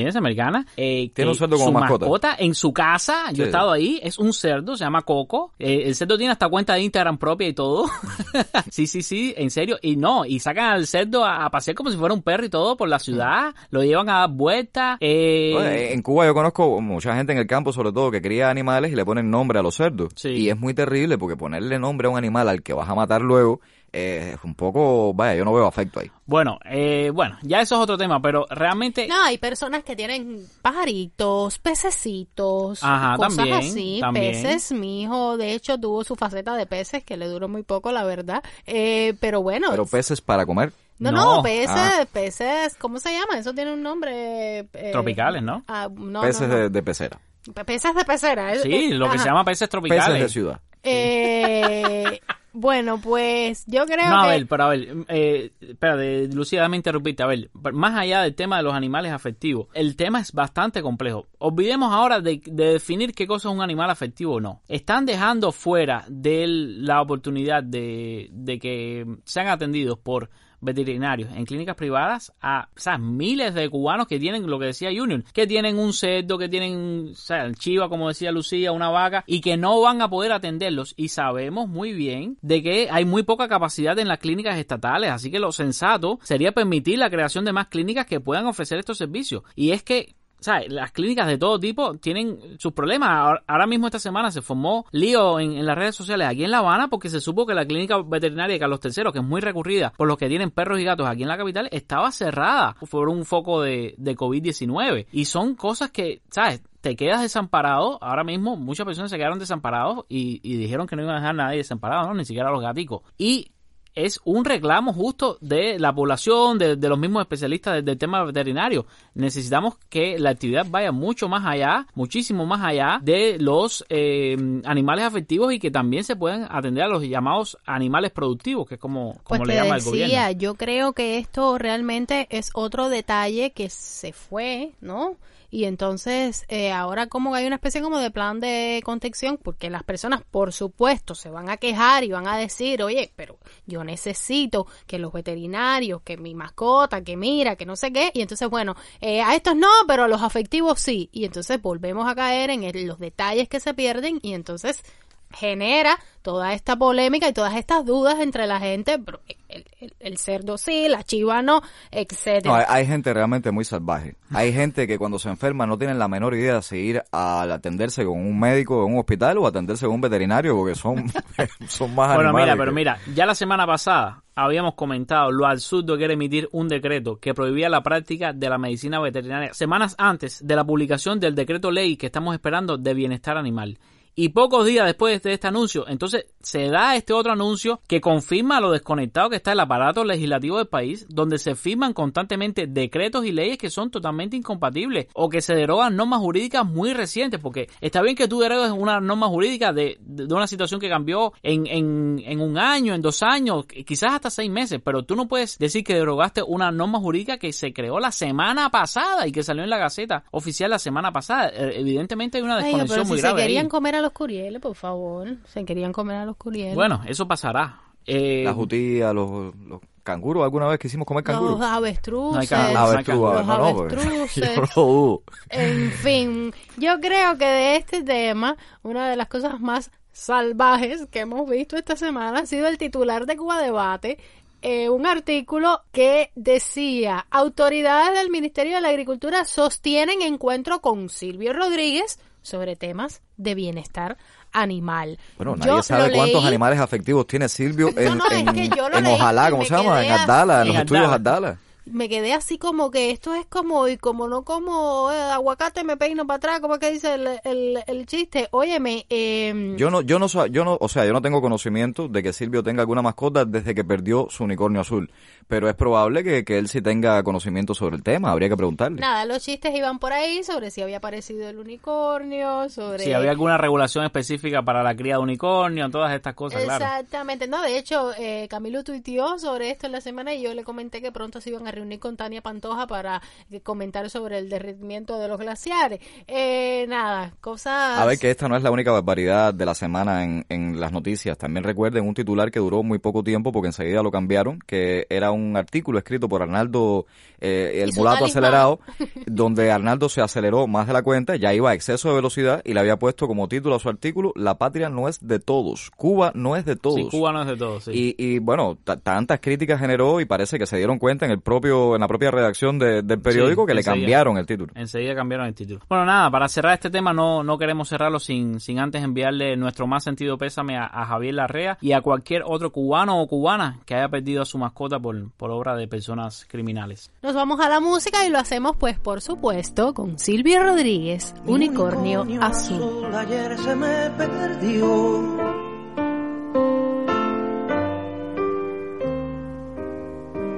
estadounidense, americana. eh, Tiene un cerdo como su mascota. en su casa, yo he estado ahí, es un cerdo, se llama Coco. Eh, el cerdo tiene hasta cuenta de Instagram propia y todo. sí, sí, sí, en serio. Y no, y sacan al cerdo a, a pasear como si fuera un perro y todo por la ciudad, lo llevan a dar vueltas. Eh, en Cuba yo conozco mucha gente en el campo, sobre todo, que cría animales y le ponen nombre a los cerdos. Sí. Y es muy terrible porque ponerle nombre a un animal al que vas a matar luego eh, es un poco, vaya, yo no veo afecto ahí. Bueno, eh, bueno, ya eso es otro tema, pero realmente... No, hay personas que tienen pajaritos, pececitos, Ajá, cosas también, así, también. peces. Mi hijo, de hecho, tuvo su faceta de peces que le duró muy poco, la verdad. Eh, pero bueno, Pero peces para comer. no, no, no. peces, Ah. peces, ¿cómo se llama? Eso tiene un nombre. eh, Tropicales, ¿no? ah, no, peces no, no. De, de pecera. Pe- Peces de pecera. eh, Sí, lo que ajá. se llama peces tropicales. Peces de ciudad. Eh, bueno, pues yo creo No, a ver, pero a ver, eh, espérate, Lucía, dame interrumpirte. A ver, más allá del tema de los animales afectivos, el tema es bastante complejo. Olvidemos ahora de, de definir qué cosa es un animal afectivo o no. Están dejando fuera de la oportunidad de, de que sean atendidos por veterinarios en clínicas privadas a miles de cubanos que tienen lo que decía Junior, que tienen un cerdo, que tienen o sea, chiva, como decía Lucía, una vaca, y que no van a poder atenderlos. Y sabemos muy bien de que hay muy poca capacidad en las clínicas estatales, así que lo sensato sería permitir la creación de más clínicas que puedan ofrecer estos servicios. Y es que ¿sabes? Las clínicas de todo tipo tienen sus problemas. Ahora- mismo esta semana se formó lío en, las redes sociales aquí en La Habana porque se supo que la clínica veterinaria de Carlos III, que es muy recurrida por los que tienen perros y gatos aquí en la capital, estaba cerrada por un foco de, de COVID-19. Y son cosas que, ¿sabes? Te quedas desamparado. Ahora mismo muchas personas se quedaron desamparados y, y dijeron que no iban a dejar a nadie desamparado, ¿no? Ni siquiera a los gaticos. Y es un reclamo justo de la población, de, de los mismos especialistas del, del tema veterinario. Necesitamos que la actividad vaya mucho más allá, muchísimo más allá de los eh, animales afectivos y que también se puedan atender a los llamados animales productivos, que es como, como Pues le llama el gobierno. decía, yo creo que esto realmente es otro detalle que se fue, ¿no? Y entonces eh, ahora como hay una especie como de plan de contención, porque las personas por supuesto se van a quejar y van a decir, oye, pero yo necesito que los veterinarios, que mi mascota, que mira, que no sé qué, y entonces bueno, eh, a estos no, pero a los afectivos sí, y entonces volvemos a caer en el- los detalles que se pierden y entonces genera toda esta polémica y todas estas dudas entre la gente, el, el- el cerdo sí, la chiva no, etcétera. No, hay, hay gente realmente muy salvaje. Hay gente que cuando se enferma no tienen la menor idea si ir a atenderse con un médico en un hospital o atenderse con un veterinario porque son, son más Bueno, animales mira, que- pero mira, ya la semana pasada habíamos comentado lo absurdo que era emitir un decreto que prohibía la práctica de la medicina veterinaria semanas antes de la publicación del decreto ley que estamos esperando de bienestar animal. Y pocos días después de este anuncio, entonces se da este otro anuncio que confirma lo desconectado que está el aparato legislativo del país, donde se firman constantemente decretos y leyes que son totalmente incompatibles o que se derogan normas jurídicas muy recientes, porque está bien que tú derogues una norma jurídica de, de- una situación que cambió en, en, en un año, en dos años, quizás hasta seis meses, pero tú no puedes decir que derogaste una norma jurídica que se creó la semana pasada y que salió en la Gaceta oficial la semana pasada. Eh, Evidentemente hay una Ay, desconexión pero muy grave. ahí. querían comer a los curieles, por favor, se querían comer a los curieles. Bueno, eso pasará. Eh, La jutía, los, los canguros, alguna vez quisimos comer canguros. los avestruces, No hay can- los no, avestruces. En fin, yo creo que de este tema, una de las cosas más salvajes que hemos visto esta semana ha sido el titular de Cuba Debate, eh, un artículo que decía, autoridades del Ministerio de la Agricultura sostienen encuentro con Silvio Rodríguez sobre temas de bienestar animal. Bueno, Yo nadie sabe cuántos leí- animales afectivos tiene Silvio en, no, en, que en Ojalá, ¿cómo se llama? En Abdala, en los estudios En Abdala. Me quedé así como que esto es como, y como no como eh, aguacate me peino para atrás, como es que dice el, el, el chiste. Óyeme, eh, Yo no, yo no, yo no, o sea, yo no tengo conocimiento de que Silvio tenga alguna mascota desde que perdió su unicornio azul, pero es probable que, que él sí tenga conocimiento sobre el tema, habría que preguntarle. nada, los chistes iban por ahí sobre si había aparecido el unicornio, sobre... Si había alguna regulación específica para la cría de unicornio, todas estas cosas, claro. Exactamente, no, de hecho, eh, Camilo tuiteó sobre esto en la semana y yo le comenté que pronto se iban a reunir con Tania Pantoja para eh, comentar sobre el derretimiento de los glaciares. Eh, nada, cosas... A ver que esta no es la única barbaridad de la semana en, en las noticias. También recuerden un titular que duró muy poco tiempo porque enseguida lo cambiaron, que era un artículo escrito por Arnaldo, eh, el mulato acelerado, donde Arnaldo se aceleró más de la cuenta, ya iba a exceso de velocidad y le había puesto como título a su artículo, La patria no es de todos, Cuba no es de todos. Sí, Cuba no es de todos, sí. Y, y, bueno, ta- tantas críticas generó y parece que se dieron cuenta en el propio, en la propia redacción de- del periódico Sí, que le cambiaron el título. Enseguida cambiaron el título. Bueno, nada, para cerrar este tema no, no queremos cerrarlo sin, sin antes enviarle nuestro más sentido pésame a, a Javier Larrea y a cualquier otro cubano o cubana que haya perdido a su mascota por, por obra de personas criminales. Nos vamos a la música y lo hacemos, pues, por supuesto, con Silvio Rodríguez, Unicornio Azul. ayer se me perdió.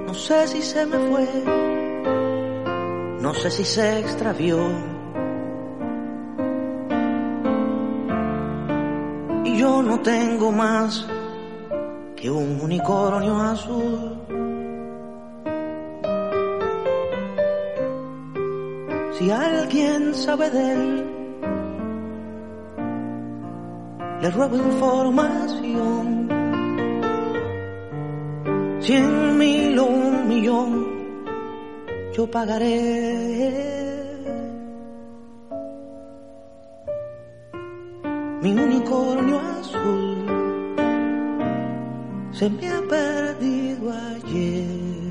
No sé si se me fue, no sé si se extravió. Y yo no tengo más que un unicornio azul. Si alguien sabe de él, le ruego información. Cien mil o un millón, yo pagaré. Mi unicornio azul se me ha perdido ayer.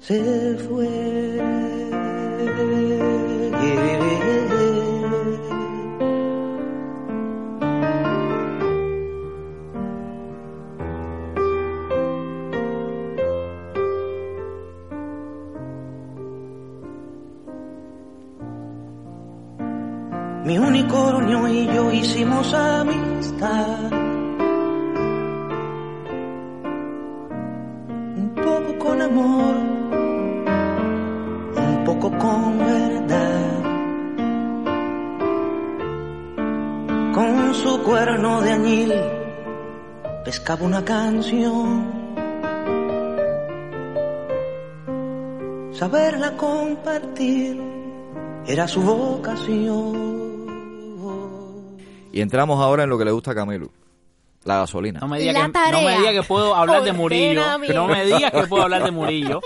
Se fue. Mi unicornio y yo hicimos amistad. Un poco con amor, poco con verdad. Con su cuerno de añil pescaba una canción. Saberla compartir era su vocación. Y entramos ahora en lo que le gusta a Camilo, la gasolina. No me digas que, tarea. no me diga que puedo hablar de Murillo. No me digas que puedo hablar de Murillo.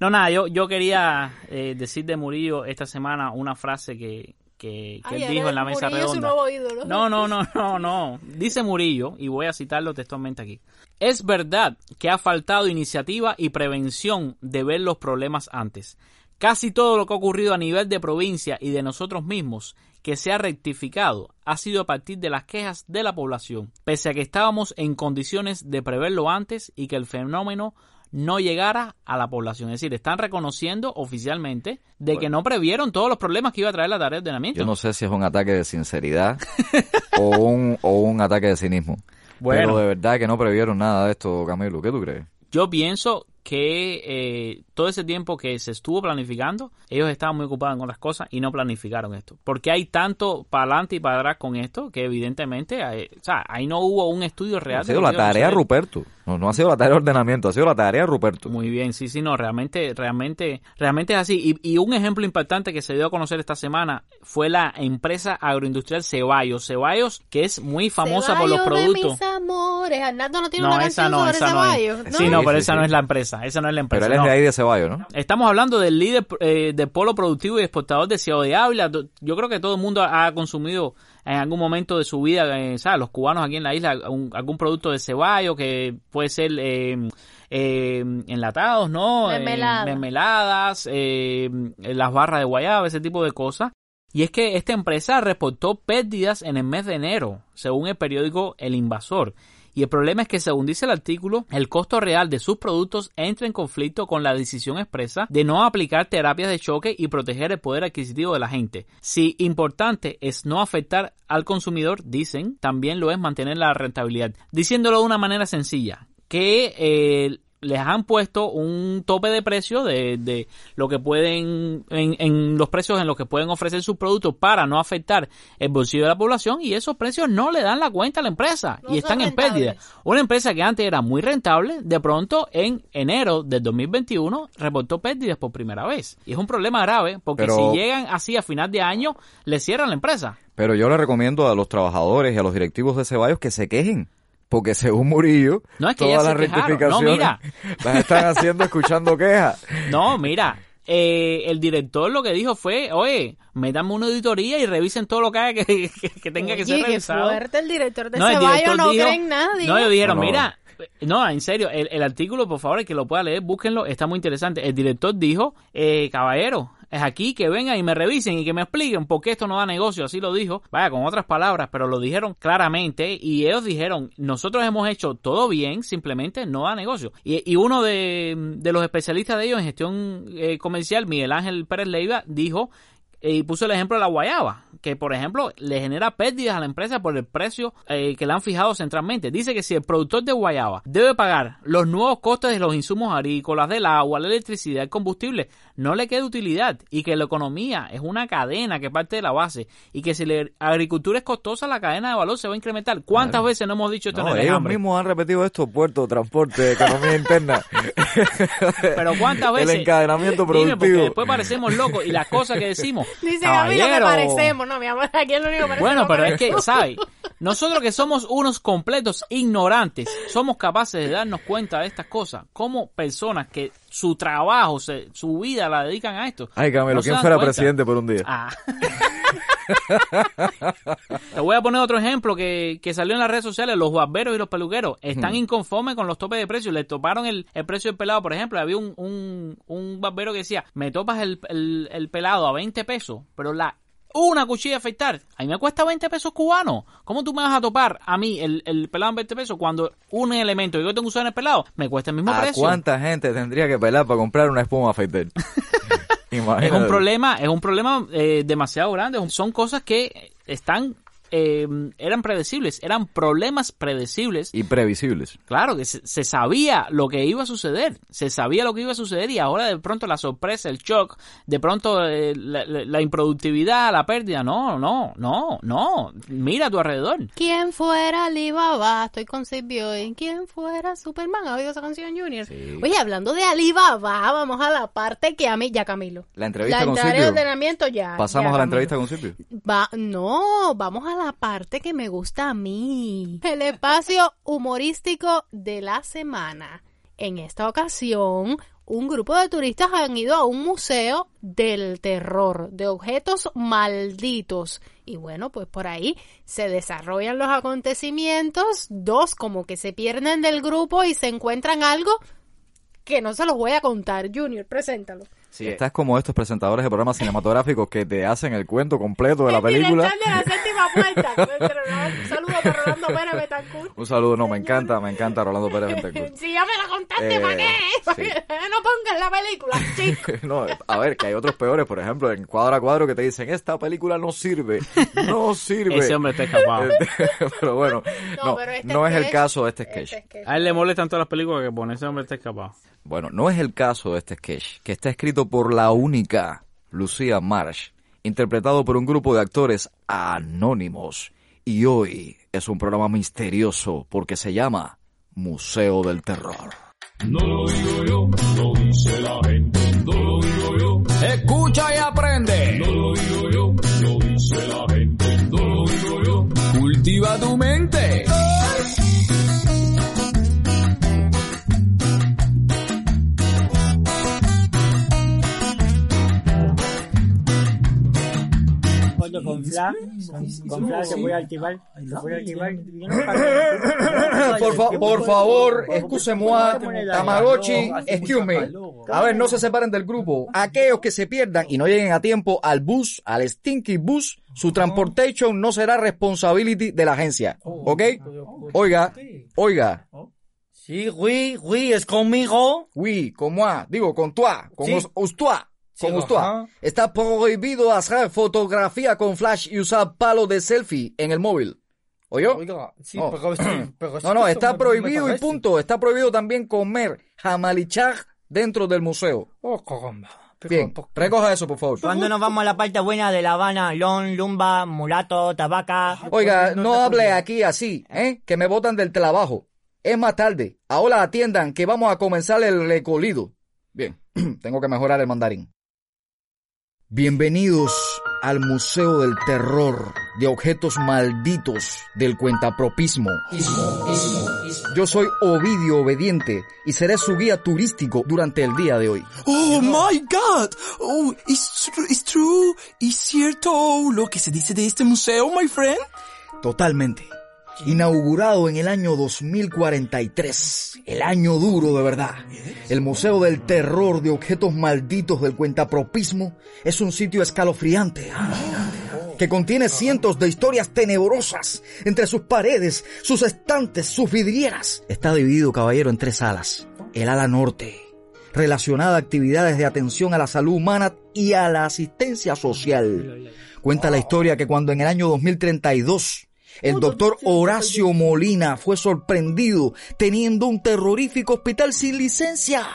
No, nada, yo, yo quería eh, decir de Murillo esta semana una frase que, que, que Ay, él dijo en la Murillo mesa es su redonda. nuevo ídolo. No, no, no, no, no. Dice Murillo, y voy a citarlo textualmente aquí. Es verdad que ha faltado iniciativa y prevención de ver los problemas antes. Casi todo lo que ha ocurrido a nivel de provincia y de nosotros mismos que se ha rectificado ha sido a partir de las quejas de la población, pese a que estábamos en condiciones de preverlo antes y que el fenómeno no llegara a la población. Es decir, están reconociendo oficialmente de que no previeron todos los problemas que iba a traer la tarea de ordenamiento. Yo no sé si es un ataque de sinceridad o, un, o un ataque de cinismo. Bueno. Pero de verdad que no previeron nada de esto, Camilo. ¿Qué tú crees? Yo pienso que eh, todo ese tiempo que se estuvo planificando, ellos estaban muy ocupados en otras cosas y no planificaron esto. Porque hay tanto para adelante y para atrás con esto que evidentemente, eh, o sea, ahí no hubo un estudio real. Ha sido la tarea de. Ruperto. No, no ha sido la tarea de ordenamiento, ha sido la tarea de Ruperto. Muy bien, sí, sí, no, realmente, realmente, realmente es así. Y, y un ejemplo impactante que se dio a conocer esta semana fue la empresa agroindustrial Ceballos. Ceballos, que es muy famosa por los productos. Amores. Arnaldo no tiene No, una esa canción no, sobre esa no Ceballos, es. Sí, no, Sí, pero sí, esa sí. no es la empresa. Esa no es la empresa. Pero él es de ahí de Ceballos, ¿no? Estamos hablando del líder eh, de polo productivo y exportador de Ciudad de Ávila. Yo creo que todo el mundo ha consumido en algún momento de su vida, eh, ¿sabes? Los cubanos aquí en la isla, un- algún producto de ceballo que puede ser eh, eh, enlatados, ¿no? Eh, Mermelada. mermeladas, eh, las barras de guayaba, ese tipo de cosas. Y es que esta empresa reportó pérdidas en el mes de enero, según el periódico El Invasor. Y el problema es que, según dice el artículo, el costo real de sus productos entra en conflicto con la decisión expresa de no aplicar terapias de choque y proteger el poder adquisitivo de la gente. Si importante es no afectar al consumidor, dicen, también lo es mantener la rentabilidad. Diciéndolo de una manera sencilla, que eh, les han puesto un tope de precio de, de lo que pueden, en, en, los precios en los que pueden ofrecer sus productos para no afectar el bolsillo de la población y esos precios no le dan la cuenta a la empresa No y están en pérdida. Una empresa que antes era muy rentable, de pronto en enero del 2021 reportó pérdidas por primera vez. Y es un problema grave porque Pero- si llegan así a final de año, le cierran la empresa. Pero yo le recomiendo a los trabajadores y a los directivos de Ceballos que se quejen. Porque según Murillo, No, es que todas las quejaron. No, rectificaciones mira. las están haciendo escuchando quejas. No, mira, eh, el director lo que dijo fue, oye, métanme una auditoría y revisen todo lo que haya que, que- que tenga que ser Oye, qué revisado. fuerte el director de No, el Ceballos, director no dijo- cree en nadie. No, ellos dijeron, No, no. mira, no, en serio, el, el artículo, por favor, el que lo pueda leer, búsquenlo, está muy interesante. El director dijo, eh, caballero, es aquí que vengan y me revisen y que me expliquen por qué esto no da negocio, así lo dijo, vaya, con otras palabras, pero lo dijeron claramente y ellos dijeron, nosotros hemos hecho todo bien, simplemente no da negocio. Y, y uno de, de los especialistas de ellos en gestión eh, comercial, Miguel Ángel Pérez Leiva, dijo eh, y puso el ejemplo de la guayaba, que por ejemplo le genera pérdidas a la empresa por el precio eh, que le han fijado centralmente. Dice que si el productor de guayaba debe pagar los nuevos costes de los insumos agrícolas, del agua, la electricidad, el combustible, no le queda utilidad y que la economía es una cadena que parte de la base y que si la agricultura es costosa, la cadena de valor se va a incrementar. ¿Cuántas veces no hemos dicho esto No, en el ellos hambre? mismos han repetido esto, puerto, transporte, economía interna. Pero cuántas veces El encadenamiento Dime, porque productivo. después parecemos locos y las cosas que decimos. Dice a mí no me caballero, parecemos, no, mi amor, aquí es lo único que parecemos Bueno, pero es que. ¿sabes? Nosotros que somos unos completos ignorantes, somos capaces de darnos cuenta de estas cosas. Como personas que su trabajo, se- su vida la dedican a esto. Ay, Camilo, no ¿quién fuera cuenta. presidente por un día? Ah. Te voy a poner otro ejemplo que, que salió en las redes sociales. Los barberos y los peluqueros están Hmm. inconformes con los topes de precios. Le toparon el, el precio del pelado, por ejemplo. Había un, un, un barbero que decía, me topas el, el, el pelado a 20 pesos, pero la una cuchilla de afeitar, a mí me cuesta 20 pesos cubanos. ¿Cómo tú me vas a topar a mí el, el pelado en 20 pesos cuando un elemento que yo tengo que usar en el pelado me cuesta el mismo ¿A precio? cuánta gente tendría que pelar para comprar una espuma afeitar? Es un problema, es un problema eh, demasiado grande. Son cosas que están, eh, eran predecibles, eran problemas predecibles. Y previsibles. Claro que se, se sabía lo que iba a suceder, se sabía lo que iba a suceder y ahora de pronto la sorpresa, el shock, de pronto eh, la, la- la improductividad, la pérdida, no, no, no, no, mira a tu alrededor. ¿Quién fuera Alibaba? Estoy con Silvio hoy. ¿Quién fuera Superman? ¿Has oído esa canción, Junior? Oye, hablando de Alibaba, vamos a la parte que a mí, ya Camilo. La entrevista la con Silvio. ordenamiento ya. Pasamos ya, a la Camilo. entrevista con Silvio. Va, no, vamos a la parte que me gusta a mí. El espacio humorístico de la semana. En esta ocasión, un grupo de turistas han ido a un museo del terror, de objetos malditos. Y bueno, pues por ahí se desarrollan los acontecimientos. Dos como que se pierden del grupo y se encuentran algo que no se los voy a contar. Junior, preséntalo. Sí, estás como estos presentadores de programas cinematográficos que te hacen el cuento completo de la película. De la séptima puerta. Un saludo para Rolando Pérez Betancourt. Un saludo, no, me encanta, me encanta Rolando Pérez Betancourt. Si ya me la contaste, Eh, ¿para qué? ¿Para sí. qué no pongas la película, chico? No, a ver, que hay otros peores, por ejemplo, en cuadro a cuadro que te dicen, esta película no sirve, no sirve. Ese hombre está escapado. pero bueno, no, pero este no es el sketch- caso de este sketch. A él le molestan todas las películas que pone, ese hombre está escapado. Bueno, no es el caso de este sketch, que está escrito por la única Lucía Marsh, interpretado por un grupo de actores anónimos. Y hoy es un programa misterioso porque se llama Museo del Terror. No lo digo yo, lo dice la gente. No lo digo yo. Escucha y aprende. No lo digo yo, lo dice la gente. No lo digo yo. Cultiva tu Cuando con Fla, con, Fla se puede activar, se puede activar. Por, fa- por favor, excuse-moi, Tamagotchi, excuse me. A ver, no se separen del grupo. Aquellos que se pierdan y no lleguen a tiempo al bus, al Stinky Bus, su transportation no será responsibility de la agencia. ¿Ok? Oiga, Oiga. Sí, oui, oui, es conmigo. Oui, con moi. Digo, con toi. Con Sí. us- Está prohibido hacer fotografía con flash y usar palo de selfie en el móvil. ¿Oyó? Oiga, sí, No. pero, No, no, está me- prohibido me y punto. Está prohibido también comer jamalichar dentro del museo. Oh, caramba. Bien, recoja eso, por favor. ¿Cuándo nos vamos a la parte buena de La Habana? Lon, Lumba, Mulato, Tabaca. Oiga, no hable aquí así, ¿eh? Que me botan del trabajo. Es más tarde. Ahora atiendan que vamos a comenzar el recolido. Bien, tengo que mejorar el mandarín. Bienvenidos al Museo del Terror de Objetos Malditos del Cuentapropismo. Yo soy Ovidio Obediente y seré su guía turístico durante el día de hoy. Oh my god. Oh, it's true, it's true. ¿Es cierto lo que se dice de este museo, my friend? Totalmente. Inaugurado en el año 2043, el año duro de verdad. El Museo del Terror de Objetos Malditos del Cuentapropismo es un sitio escalofriante que contiene cientos de historias tenebrosas entre sus paredes, sus estantes, sus vidrieras. Está dividido, caballero, en tres salas. El ala norte, relacionada a actividades de atención a la salud humana y a la asistencia social. Cuenta la historia que cuando en el año 2032 el doctor Horacio Molina fue sorprendido teniendo un terrorífico hospital sin licencia.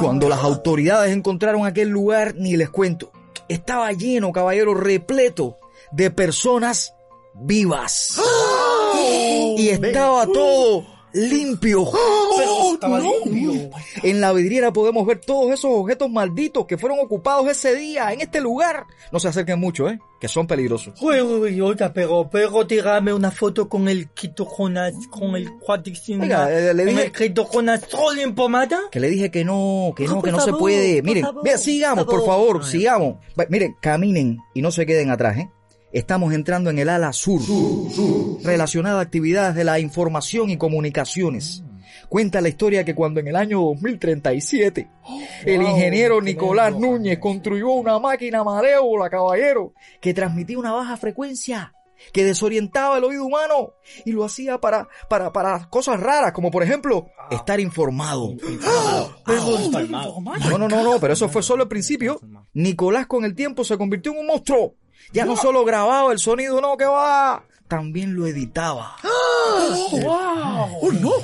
Cuando las autoridades encontraron aquel lugar, ni les cuento, estaba lleno, caballero, repleto de personas vivas. Y estaba todo limpio. estaba limpio. En la vidriera podemos ver todos esos objetos malditos que fueron ocupados ese día en este lugar. No se acerquen mucho, ¿eh? Que son peligrosos. Uy, uy, uy, pero, pero tírame una foto con el Quito Jonas, con el cuadricina, Oiga, eh, le con dije- el Quito Jonas solo en pomada. Que le dije que no, que no, Ah, que no se favor, puede. por Miren, favor, sigamos, por por favor. favor, sigamos. Va, Miren, caminen y no se queden atrás, ¿eh? Estamos entrando en el ala sur, relacionada a actividades de la información y comunicaciones. Cuenta la historia que cuando en el año 2037 el ingeniero Nicolás Núñez construyó una máquina malévola, caballero, que transmitía una baja frecuencia, que desorientaba el oído humano y lo hacía para, para, para cosas raras, como por ejemplo, estar informado. No, no, no, no, pero eso fue solo el principio. Nicolás con el tiempo se convirtió en un monstruo. Ya no solo grababa el sonido, no, que va. También lo editaba.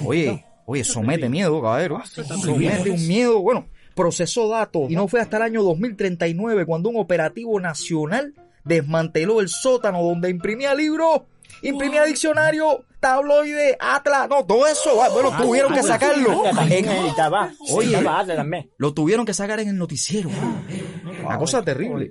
Oye, oye, somete miedo, caballero. Somete un miedo, bueno, procesó datos. Y no fue hasta el año 2039 cuando un operativo nacional desmanteló el sótano donde imprimía libros, imprimía diccionario, tabloide, atlas, no, todo eso, ah, bueno, tuvieron que sacarlo. En- editaba. Oye, también. lo tuvieron que sacar en el noticiero. Una cosa terrible.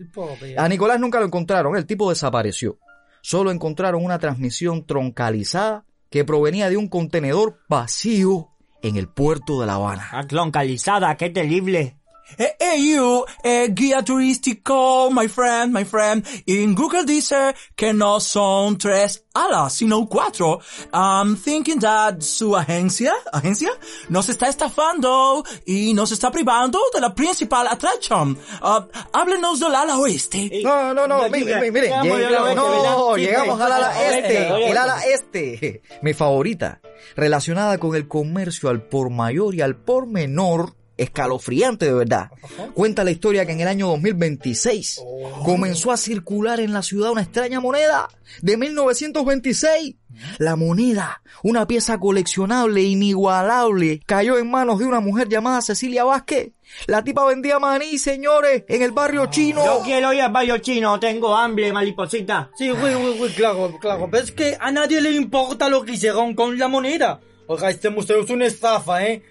A Nicolás nunca lo encontraron, el tipo desapareció. Solo encontraron una transmisión troncalizada que provenía de un contenedor vacío en el puerto de La Habana. Ah, Cloncalizada, qué terrible. Eh, hey you, eh, guía turístico, my friend, my friend. En Google dice que no son tres alas, sino cuatro. I'm thinking that su agencia, agencia, nos está estafando y nos está privando de la principal atracción. Ah, háblenos del ala oeste. No, no, no, mi- mi- mi- miren, Llegamos al ala llegamos, oeste, ¿verdad? no, Sí, llegamos al ala este, el ala este, mi favorita, relacionada con el comercio al por mayor y al por menor, escalofriante de verdad. Cuenta la historia que en el año 2026 comenzó a circular en la ciudad una extraña moneda de 1926. La moneda, una pieza coleccionable inigualable, cayó en manos de una mujer llamada Cecilia Vázquez. La tipa vendía maní, señores, en el barrio chino. Yo quiero ir al barrio chino, tengo hambre, mariposita. Sí, güey, güey, güey, claro, claro. Pero es que a nadie le importa lo que hicieron con la moneda. Oiga, este museo es una estafa, ¿eh?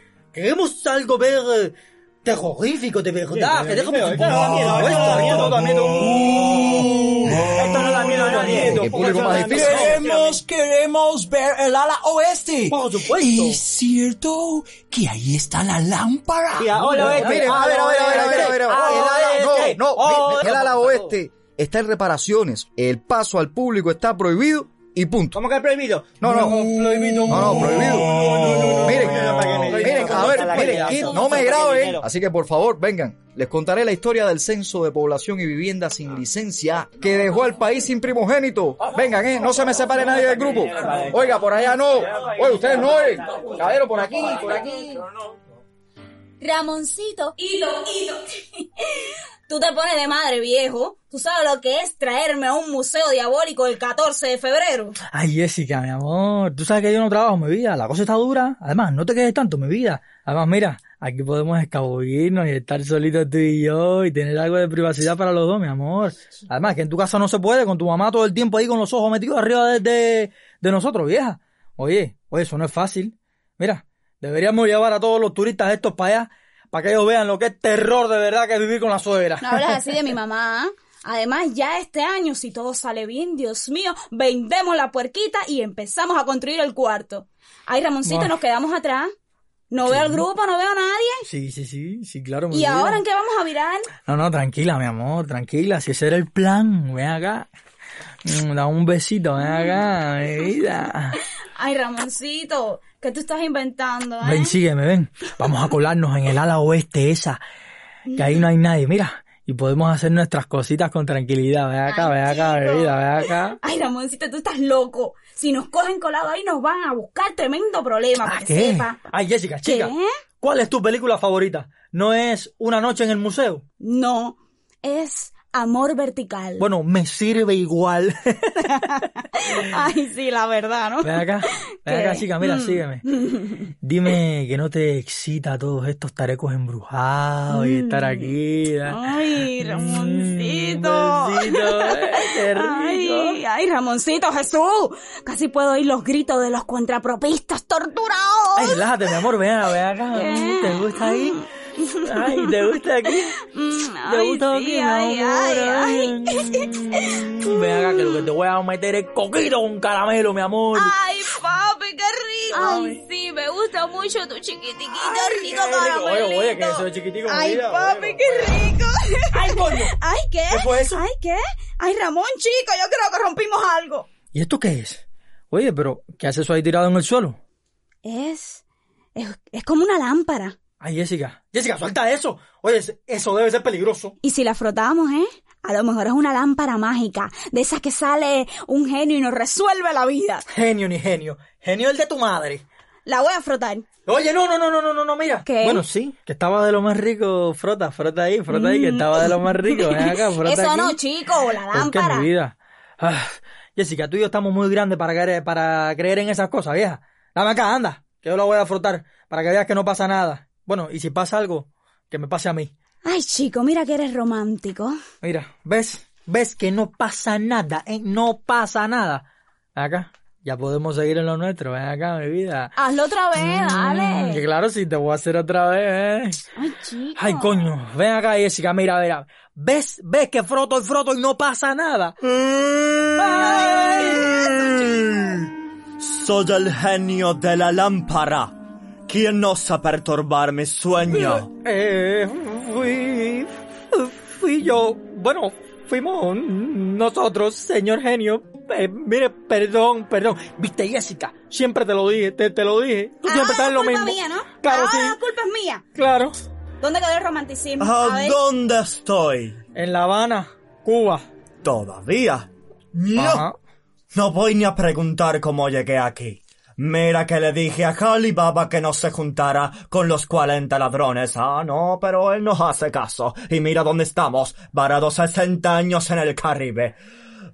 Queremos algo ver eh, terrorífico de verdad. Que da miedo, esto no da miedo. Esto no da miedo. Esto no da miedo a nadie. Queremos, queremos ver el ala oeste. Por supuesto. Es cierto que ahí está la lámpara. Mira, hola, oeste. Miren, a ver, a ver, a ver, a ver, a ver, a ver. Ah, El ala, oeste. no, no, Oh, el ala oeste está en reparaciones. El paso al público está prohibido y punto. ¿Cómo que es prohibido? No, no. prohibido. No, no, prohibido. Miren, miren, a ver, miren, no me graben. Así que por favor, vengan. Les contaré la historia del censo de población y vivienda sin licencia que dejó al país sin primogénito. Vengan, eh, no se me separe nadie del grupo. Oiga, por allá no. Oye, ustedes no, eh. Caballero, por aquí, por aquí. Ramoncito, hilo, hilo. Tú te pones de madre, viejo. Tú sabes lo que es traerme a un museo diabólico el 14 de febrero. Ay, Jessica, mi amor, tú sabes que yo no trabajo, mi vida, la cosa está dura. Además, no te quedes tanto, mi vida. Además, mira, aquí podemos escabullirnos y estar solitos tú y yo y tener algo de privacidad para los dos, mi amor. Además, que en tu casa no se puede, con tu mamá todo el tiempo ahí con los ojos metidos arriba de, de, de nosotros, vieja. Oye, oye, eso no es fácil. Mira, deberíamos llevar a todos los turistas estos para allá para que ellos vean lo que es terror de verdad que es vivir con la suegra. No hablas así de mi mamá. ¿ah? Además, ya este año, si todo sale bien, Dios mío, vendemos la puerquita y empezamos a construir el cuarto. Ay, Ramoncito, Buah. nos quedamos atrás. No veo al grupo, no veo a nadie. Sí, sí, sí, sí, claro. ¿Y ahora en qué vamos a virar? No, no, tranquila, mi amor, tranquila. Si ese era el plan, ven acá. Mm, Da un besito, ven acá, mi vida. Ay, Ramoncito, ¿qué tú estás inventando, eh? Ven, sígueme, ven. Vamos a colarnos en el ala oeste esa, que ahí no hay nadie, mira. Y podemos hacer nuestras cositas con tranquilidad. Ven acá, ven acá, mi vida, ven acá. Ay, Ramoncito, tú estás loco. Si nos cogen colado ahí, nos van a buscar tremendo problema, para que ¿Qué? sepa. Ay, Jessica, chica. ¿Qué? ¿Cuál es tu película favorita? ¿No es Una noche en el museo? No, es amor vertical. Bueno, me sirve igual. Ay, sí, la verdad, ¿no? Ven acá, ven acá, chica, mira, Mm. sígueme. Dime que no te excita todos estos tarecos embrujados y estar aquí. da- Mm. Ay, Ramoncito. Besito, eh, qué rico. Ay, ay, Ramoncito, Jesús. Casi puedo oír los gritos de los contrapropistas torturados. Ay, relájate, mi amor, ven, ven acá. ¿Te gusta ahí? Ay, ¿te gusta aquí? ¿Te Ay, gusta sí, aquí, mi ay, amor? ay, Mm, Ven acá, que lo que te voy a meter es coquito con caramelo, mi amor. Ay, papi, qué rico. Ay, sí, me gusta mucho tu chiquitiquito rico Oye, oye, que caramelito. eso es chiquitico, Ay, papi, qué rico. Ay, coño. Ay, ¿qué? ¿Qué fue eso? Ay, ¿qué? Ay, Ramón, chico, yo creo que rompimos algo. ¿Y esto qué es? Oye, pero ¿qué haces eso ahí tirado en el suelo? Es, es, es como una lámpara. Ay, Jessica. Jessica, suelta eso. Oye, es- eso debe ser peligroso. Y si la frotamos, ¿eh? A lo mejor es una lámpara mágica, de esas que sale un genio y nos resuelve la vida. Genio ni genio. Genio el de tu madre. La voy a frotar. Oye, no, no, no, no, no, no, mira. ¿Qué? Bueno, sí, que estaba de lo más rico. Frota, frota ahí, frota ahí, que estaba de lo más rico. Ven acá, frota Eso aquí. no, chico, la ¿Por qué, lámpara. mi vida? Ah, Jessica, tú y yo estamos muy grandes para creer, para creer en esas cosas, vieja. Dame acá, anda, que yo la voy a frotar para que veas que no pasa nada. Bueno, y si pasa algo, que me pase a mí. Ay, chico, mira que eres romántico. Mira, ¿ves? ¿Ves que no pasa nada? ¿eh? No pasa nada. Ven acá, ya podemos seguir en lo nuestro. Ven acá, mi vida. Hazlo otra vez, Mm, dale. que claro, sí, te voy a hacer otra vez. ¿eh? Ay, chico. Ay, coño, ven acá, Jessica, mira, mira. ¿Ves? ¿Ves que froto y froto y no pasa nada? Soy el genio de la lámpara. ¿Quién osa perturbar mi sueño? Eh, fui, fui yo. Bueno, fuimos nosotros, señor genio. Eh, mire, perdón, perdón. Viste, Jessica, siempre te lo dije, te, te lo dije. Tú siempre estás en lo Ah, culpa mismo. mía, ¿no? Claro, Ahora sí. la culpa es mía. Claro. ¿Dónde quedó el romanticismo? ¿A dónde estoy? En La Habana, Cuba. ¿Todavía? No. Ajá. No voy ni a preguntar cómo llegué aquí. Mira que le dije a Alibaba que no se juntara con los 40 ladrones. Ah, no, pero él nos hace caso. Y mira dónde estamos, varados 60 años en el Caribe.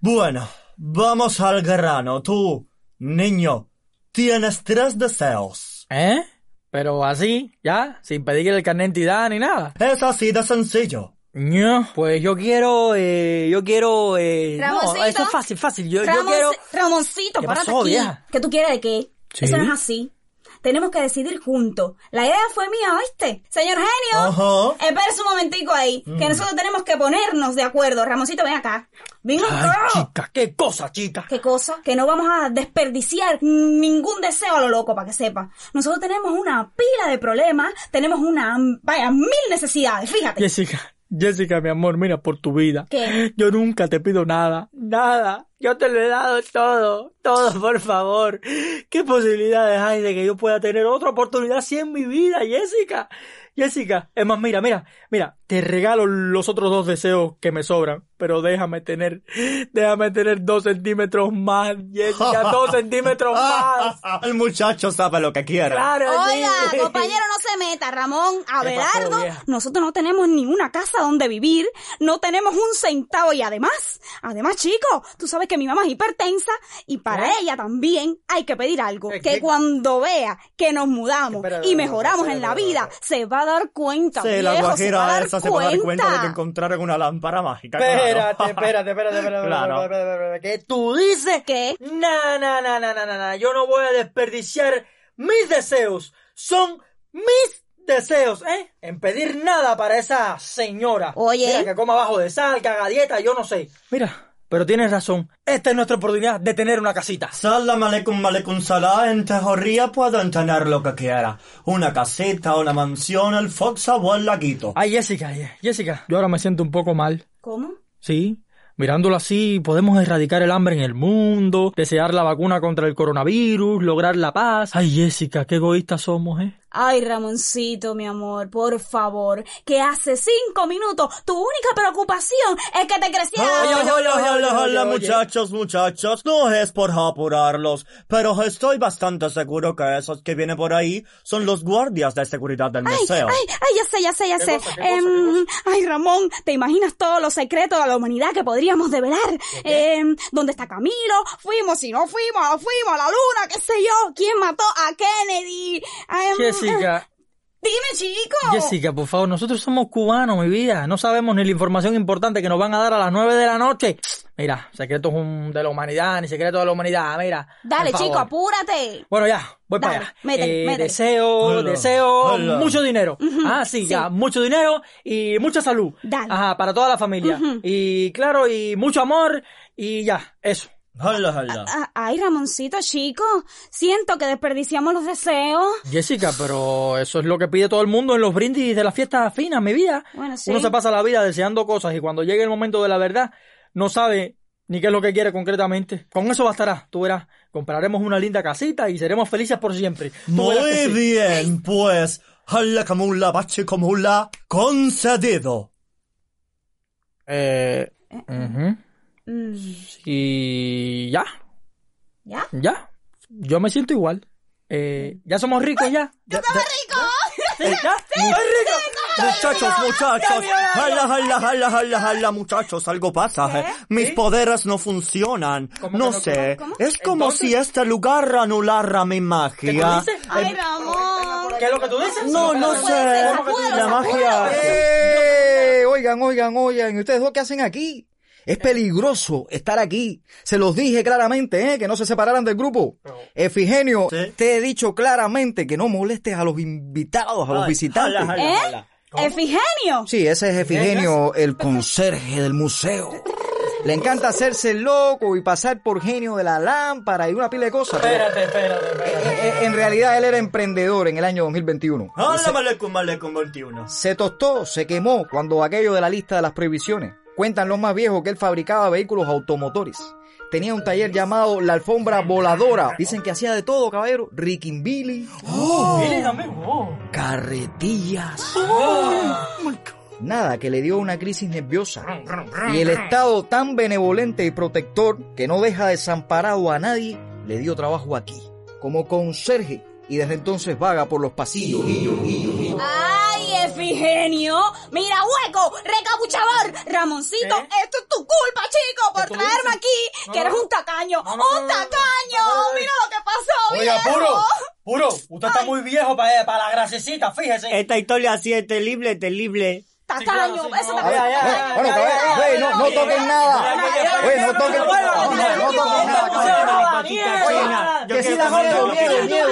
Bueno, vamos al grano. Tú, niño, tienes tres deseos. ¿Eh? Pero así, ya, sin pedirle el carnet de identidad ni nada. Es así de sencillo. No, pues yo quiero, eh, yo quiero, eh, no, Ramoncito. eso es fácil, fácil. Yo, yo Ramon- quiero, Ramoncito, ¿Qué párate pasó, aquí. vieja? ¿Qué tú quieres de qué? Sí. Eso no es así. Tenemos que decidir juntos. La idea fue mía, ¿oíste? Señor genio. Ajá. Espérese un momentico ahí. Que Mm. nosotros tenemos que ponernos de acuerdo. Ramoncito, ven acá. Ven acá. chica, qué cosa, chica. ¿Qué cosa? Que no vamos a desperdiciar ningún deseo a lo loco, para que sepa. Nosotros tenemos una pila de problemas, tenemos una, vaya, mil necesidades, fíjate. Jessica, Jessica, mi amor, mira por tu vida. ¿Qué? Yo nunca te pido nada, nada, Yo te lo he dado todo, todo, por favor. ¿Qué posibilidades hay de que yo pueda tener otra oportunidad así en mi vida, Jessica? Jessica, es más, mira, mira, mira, te regalo los otros dos deseos que me sobran, pero déjame tener, déjame tener dos centímetros más, Jessica, dos centímetros más. El muchacho sabe lo que quiere. Claro, Oiga, sí. compañero, no se meta, Ramón, ¿Qué pasó, Abelardo. Nosotros no tenemos ni una casa donde vivir, no tenemos un centavo y además, además, chico, tú sabes que mi mamá es hipertensa y para ¿Qué? ella también hay que pedir algo. ¿Qué- Que cuando vea que nos mudamos Espera, y mejoramos en la vida, se va a dar cuenta, Sí, la se va a dar esa se va a dar cuenta de que cuenta. encontraron una lámpara mágica. Espérate, espérate, espérate, Claro. espérate, espérate, espérate, ¿Qué tú dices? ¿Qué? Na, na, na, na, na, na, na. Yo no voy a desperdiciar mis deseos. Son mis deseos, ¿eh? En pedir nada para esa señora. Oye. Mira, que coma bajo de sal, que haga dieta, yo no sé. Mira, pero tienes razón. Esta es nuestra oportunidad de tener una casita. Salam aleikum aleikum salam. En Tejoría pueden tener lo que quiera. Una casita, una mansión, el Fox o el laguito. Ay, Jessica, Jessica. Yo ahora me siento un poco mal. ¿Cómo? Sí. Mirándolo así, podemos erradicar el hambre en el mundo, desear la vacuna contra el coronavirus, lograr la paz. Ay, Jessica, qué egoístas somos, ¿eh? Ay, Ramoncito, mi amor, por favor, que hace cinco minutos tu única preocupación es que te creciera. Hola, hola, hola, hola, oye, oye. muchachos, muchachos. No es por apurarlos, pero estoy bastante seguro que esos que vienen por ahí son los guardias de seguridad del Ay, museo. ay, ay, ya sé, ya sé, ya ¿Qué sé. cosa, qué cosa, Em, ay, Ramón, ¿te imaginas todos los secretos de la humanidad que podríamos develar? Em, ¿Dónde está Camilo? Fuimos y no fuimos, fuimos a la luna, qué sé yo. ¿Quién mató a Kennedy? Em, Jessica. Dime, chico. Jessica, por favor, nosotros somos cubanos, mi vida. No sabemos ni la información importante que nos van a dar a las nueve de la noche. Mira, secretos de la humanidad, ni secretos de la humanidad, mira. Dale, chico, apúrate. Bueno, ya, voy Dale, para allá. métele, Eh, métele. Deseo, Hola, deseo hola. mucho dinero. Ah, sí, sí. ya, mucho dinero y mucha salud. Dale. Ajá, para toda la familia. Y claro, y mucho amor y ya, eso. Hola, hola. Ah, Ay, Ramoncito, chico, siento que desperdiciamos los deseos. Jessica, pero eso es lo que pide todo el mundo en los brindis de las fiestas finas, mi vida. Bueno, sí. Uno se pasa la vida deseando cosas y cuando llegue el momento de la verdad, no sabe ni qué es lo que quiere concretamente. Con eso bastará, tú verás. Compraremos una linda casita y seremos felices por siempre. Muy sí. bien, pues. Hala kamula bache kamula concedido. Eh. Mm, Y ya, ¿Ya? ya. Yo me siento igual. Eh, ya somos ricos ya. Ya, ya- rico! ¿Ya? ¿Soy rico? Muchachos, muchachos. Hala, hala, hala, hala, hala, muchachos. Algo pasa. eh. Mis poderes no funcionan. ¿Cómo No que no? sé. ¿Cómo? Es como Entonces- si este lugar anulara mi magia. dices? Ay, Ramón. ¿Qué es lo que tú dices? No, no ser, sé. sacúdelo, La magia. ¡Eh! Oigan, oigan, oigan, ¿y ustedes dos qué hacen aquí? Es peligroso estar aquí. Se los dije claramente, ¿eh? Que no se separaran del grupo. Efigenio, Sí. te he dicho claramente que no molestes a los invitados, a los Ay, visitantes. ¿Eh? Efigenio. Sí, ese es Efigenio, el conserje del museo. Le encanta hacerse loco y pasar por genio de la lámpara y una pila de cosas. pero, Espérate, espérate, espérate. eh, eh, en realidad él era emprendedor en el año 2021. Y Hala, se- malecum, malecum, 21. se tostó, se quemó cuando aquello de la lista de las prohibiciones. Cuentan los más viejos que él fabricaba vehículos automotores. Tenía un taller llamado La Alfombra Voladora. Dicen que hacía de todo, caballero. Dile también. Oh. carretillas. Nada, que le dio una crisis nerviosa. Y el Estado tan benevolente y protector que no deja desamparado a nadie, le dio trabajo aquí, como conserje. Y desde entonces vaga por los pasillos. Ay, Efigenio. Mira, hueco, recabuchador. Ramoncito, esto es tu culpa, chico, por traerme aquí. No, que no. eres un tacaño. No, no, no, un tacaño. no, no, no. Mira lo que pasó, Oiga, viejo. puro, puro, usted está muy viejo para, para la grasecita, fíjese. Esta historia sí es terrible, terrible. Tacaño, eso no. Bueno, toquen nada. Güey, no toquen ya, no, toquen nada, Que da comer miedo.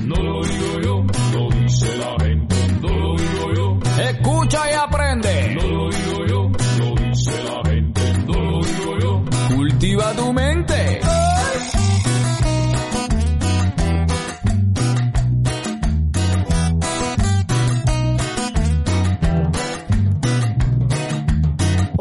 No lo digo yo, lo dice la gente. No lo digo yo. Escucha y aprende. No lo digo yo, lo dice la gente. No lo digo yo. Cultiva tu mente.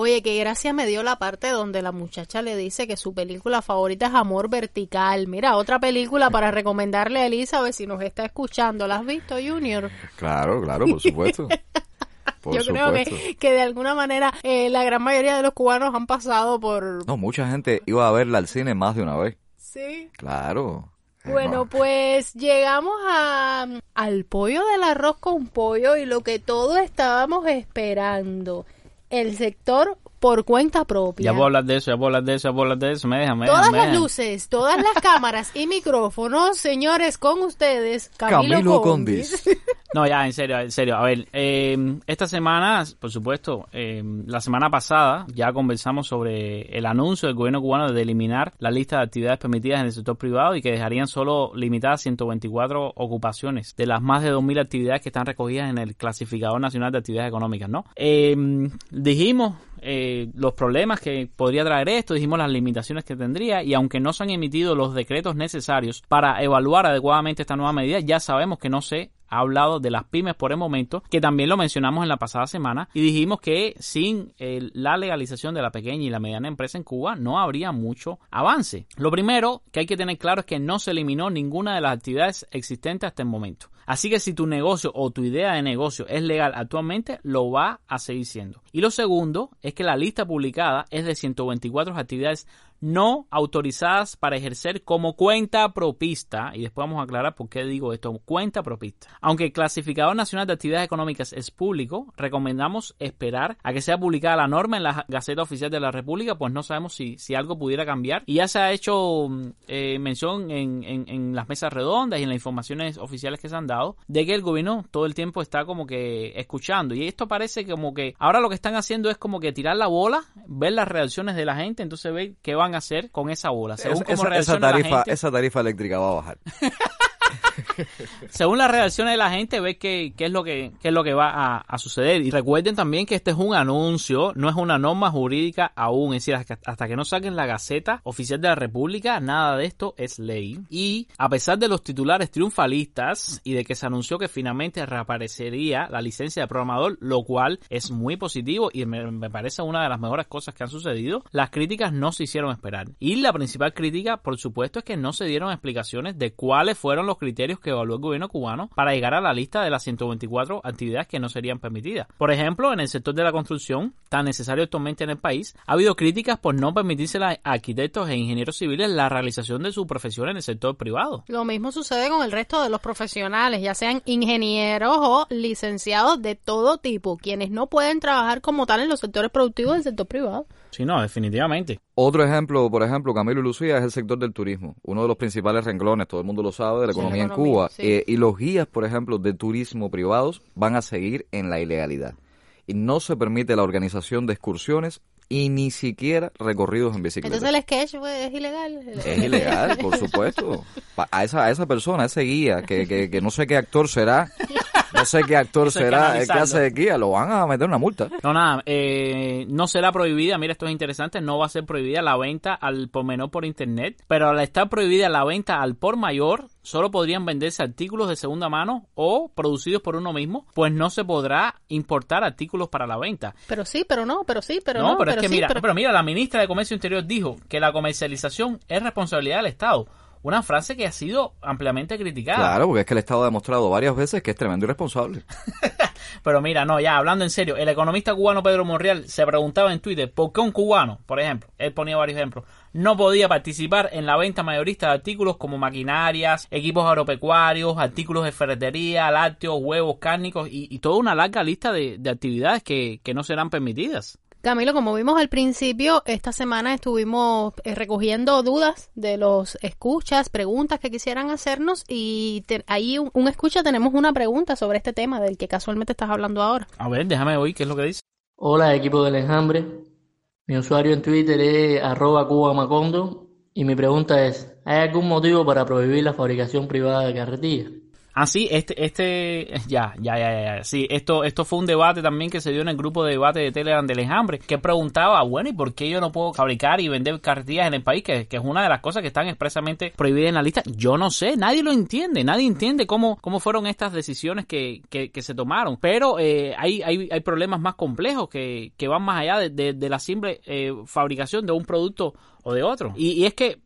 Oye, qué gracia me dio la parte donde la muchacha le dice que su película favorita es Amor Vertical. Mira, otra película para recomendarle a Elizabeth si nos está escuchando. ¿La has visto, Junior? Claro, claro, por supuesto. Por Yo creo que, que de alguna manera eh, la gran mayoría de los cubanos han pasado por... No, mucha gente iba a verla al cine más de una vez. Sí. Claro. Bueno, pues llegamos a, al pollo del arroz con pollo y lo que todos estábamos esperando. El sector por cuenta propia. Ya puedo hablar de eso, ya puedo hablar de eso, ya puedo hablar de eso. Me deja, me Todas las luces, todas las cámaras y micrófonos, señores, con ustedes, Camilo, Camilo Condis. No, ya, en serio, en serio. A ver, eh, esta semana, por supuesto, eh, la semana pasada ya conversamos sobre el anuncio del gobierno cubano de eliminar la lista de actividades permitidas en el sector privado y que dejarían solo limitadas 124 ocupaciones de las más de 2.000 actividades que están recogidas en el Clasificador Nacional de Actividades Económicas, ¿no? Eh, dijimos eh, los problemas que podría traer esto, dijimos las limitaciones que tendría y aunque no se han emitido los decretos necesarios para evaluar adecuadamente esta nueva medida, ya sabemos que no se ha hablado de las pymes por el momento, que también lo mencionamos en la pasada semana y dijimos que sin eh, la legalización de la pequeña y la mediana empresa en Cuba no habría mucho avance. Lo primero que hay que tener claro es que no se eliminó ninguna de las actividades existentes hasta el momento. Así que si tu negocio o tu idea de negocio es legal actualmente, lo va a seguir siendo. Y lo segundo es que la lista publicada es de 124 actividades no autorizadas para ejercer como cuenta propista. Y después vamos a aclarar por qué digo esto, cuenta propista. Aunque el clasificador nacional de actividades económicas es público, recomendamos esperar a que sea publicada la norma en la Gaceta Oficial de la República, pues no sabemos si, si algo pudiera cambiar. Y ya se ha hecho eh, mención en, en, en las mesas redondas y en las informaciones oficiales que se han dado de que el gobierno todo el tiempo está como que escuchando. Y esto parece como que ahora lo que están haciendo es como que tirar la bola, ver las reacciones de la gente, entonces ver qué van hacer con esa bola. Según Esa, cómo esa- esa la tarifa, gente- esa tarifa eléctrica va a bajar. según las reacciones de la gente, ve qué, qué es lo que qué es lo que va a, suceder. Y recuerden también que este es un anuncio, no es una norma jurídica aún. Es decir, hasta, hasta que no saquen la Gaceta Oficial de la República, nada de esto es ley. Y a pesar de los titulares triunfalistas y de que se anunció que finalmente reaparecería la licencia de programador, lo cual es muy positivo y me, me parece una de las mejores cosas que han sucedido, las críticas no se hicieron esperar. Y la principal crítica, por supuesto, es que no se dieron explicaciones de cuáles fueron los criterios que evaluó el gobierno cubano para llegar a la lista de las 124 actividades que no serían permitidas. Por ejemplo, en el sector de la construcción, tan necesario actualmente en el país, ha habido críticas por no permitirse a arquitectos e ingenieros civiles la realización de su profesión en el sector privado. Lo mismo sucede con el resto de los profesionales, ya sean ingenieros o licenciados de todo tipo, quienes no pueden trabajar como tal en los sectores productivos del sector privado. Sí, no, definitivamente. Otro ejemplo, por ejemplo, Camilo y Lucía, es el sector del turismo, uno de los principales renglones, todo el mundo lo sabe, de la Sí, economía en economía, Cuba. sí. Eh, y los guías, por ejemplo, de turismo privados van a seguir en la ilegalidad. Y no se permite la organización de excursiones y ni siquiera recorridos en bicicleta. Entonces el sketch pues, es ilegal. Es ilegal, por supuesto. A esa, a esa persona, a ese guía, que, que, que no sé qué actor será, no sé qué actor Eso será el que hace de guía, lo van a meter una multa. No, nada, eh, no será prohibida, mira, esto es interesante, no va a ser prohibida la venta al por menor por internet, pero al estar prohibida la venta al por mayor, solo podrían venderse artículos de segunda mano o producidos por uno mismo, pues no se podrá importar artículos para la venta. Pero sí, pero no, pero sí, pero no, no. pero, es que sí, mira, pero- pero mira, la ministra de Comercio Interior dijo que la comercialización es responsabilidad del Estado. Una frase que ha sido ampliamente criticada. Claro, porque es que el Estado ha demostrado varias veces que es tremendo irresponsable. Pero mira, no, ya hablando en serio, el economista cubano Pedro Monreal se preguntaba en Twitter por qué un cubano, por ejemplo, él ponía varios ejemplos, no podía participar en la venta mayorista de artículos como maquinarias, equipos agropecuarios, artículos de ferretería, lácteos, huevos, cárnicos y, y toda una larga lista de, de actividades que, que no serán permitidas. Camilo, como vimos al principio, esta semana estuvimos eh, recogiendo dudas de los escuchas, preguntas que quisieran hacernos y te- ahí un, un escucha tenemos una pregunta sobre este tema del que casualmente estás hablando ahora. A ver, déjame oír qué es lo que dice. Hola equipo del enjambre, mi usuario en Twitter es arroba cubamacondo y mi pregunta es, ¿hay algún motivo para prohibir la fabricación privada de carretillas? Así, este, este, ya, ya, ya, ya, sí, esto, esto fue un debate también que se dio en el grupo de debate de Telegram del enjambre, que preguntaba, bueno, ¿y por qué yo no puedo fabricar y vender cartillas en el país? Que, que es una de las cosas que están expresamente prohibidas en la lista. Yo no sé, nadie lo entiende, nadie entiende cómo, cómo fueron estas decisiones que, que, que se tomaron. Pero eh, hay, hay, hay problemas más complejos que, que van más allá de, de, de la simple eh, fabricación de un producto o de otro. Y, y es que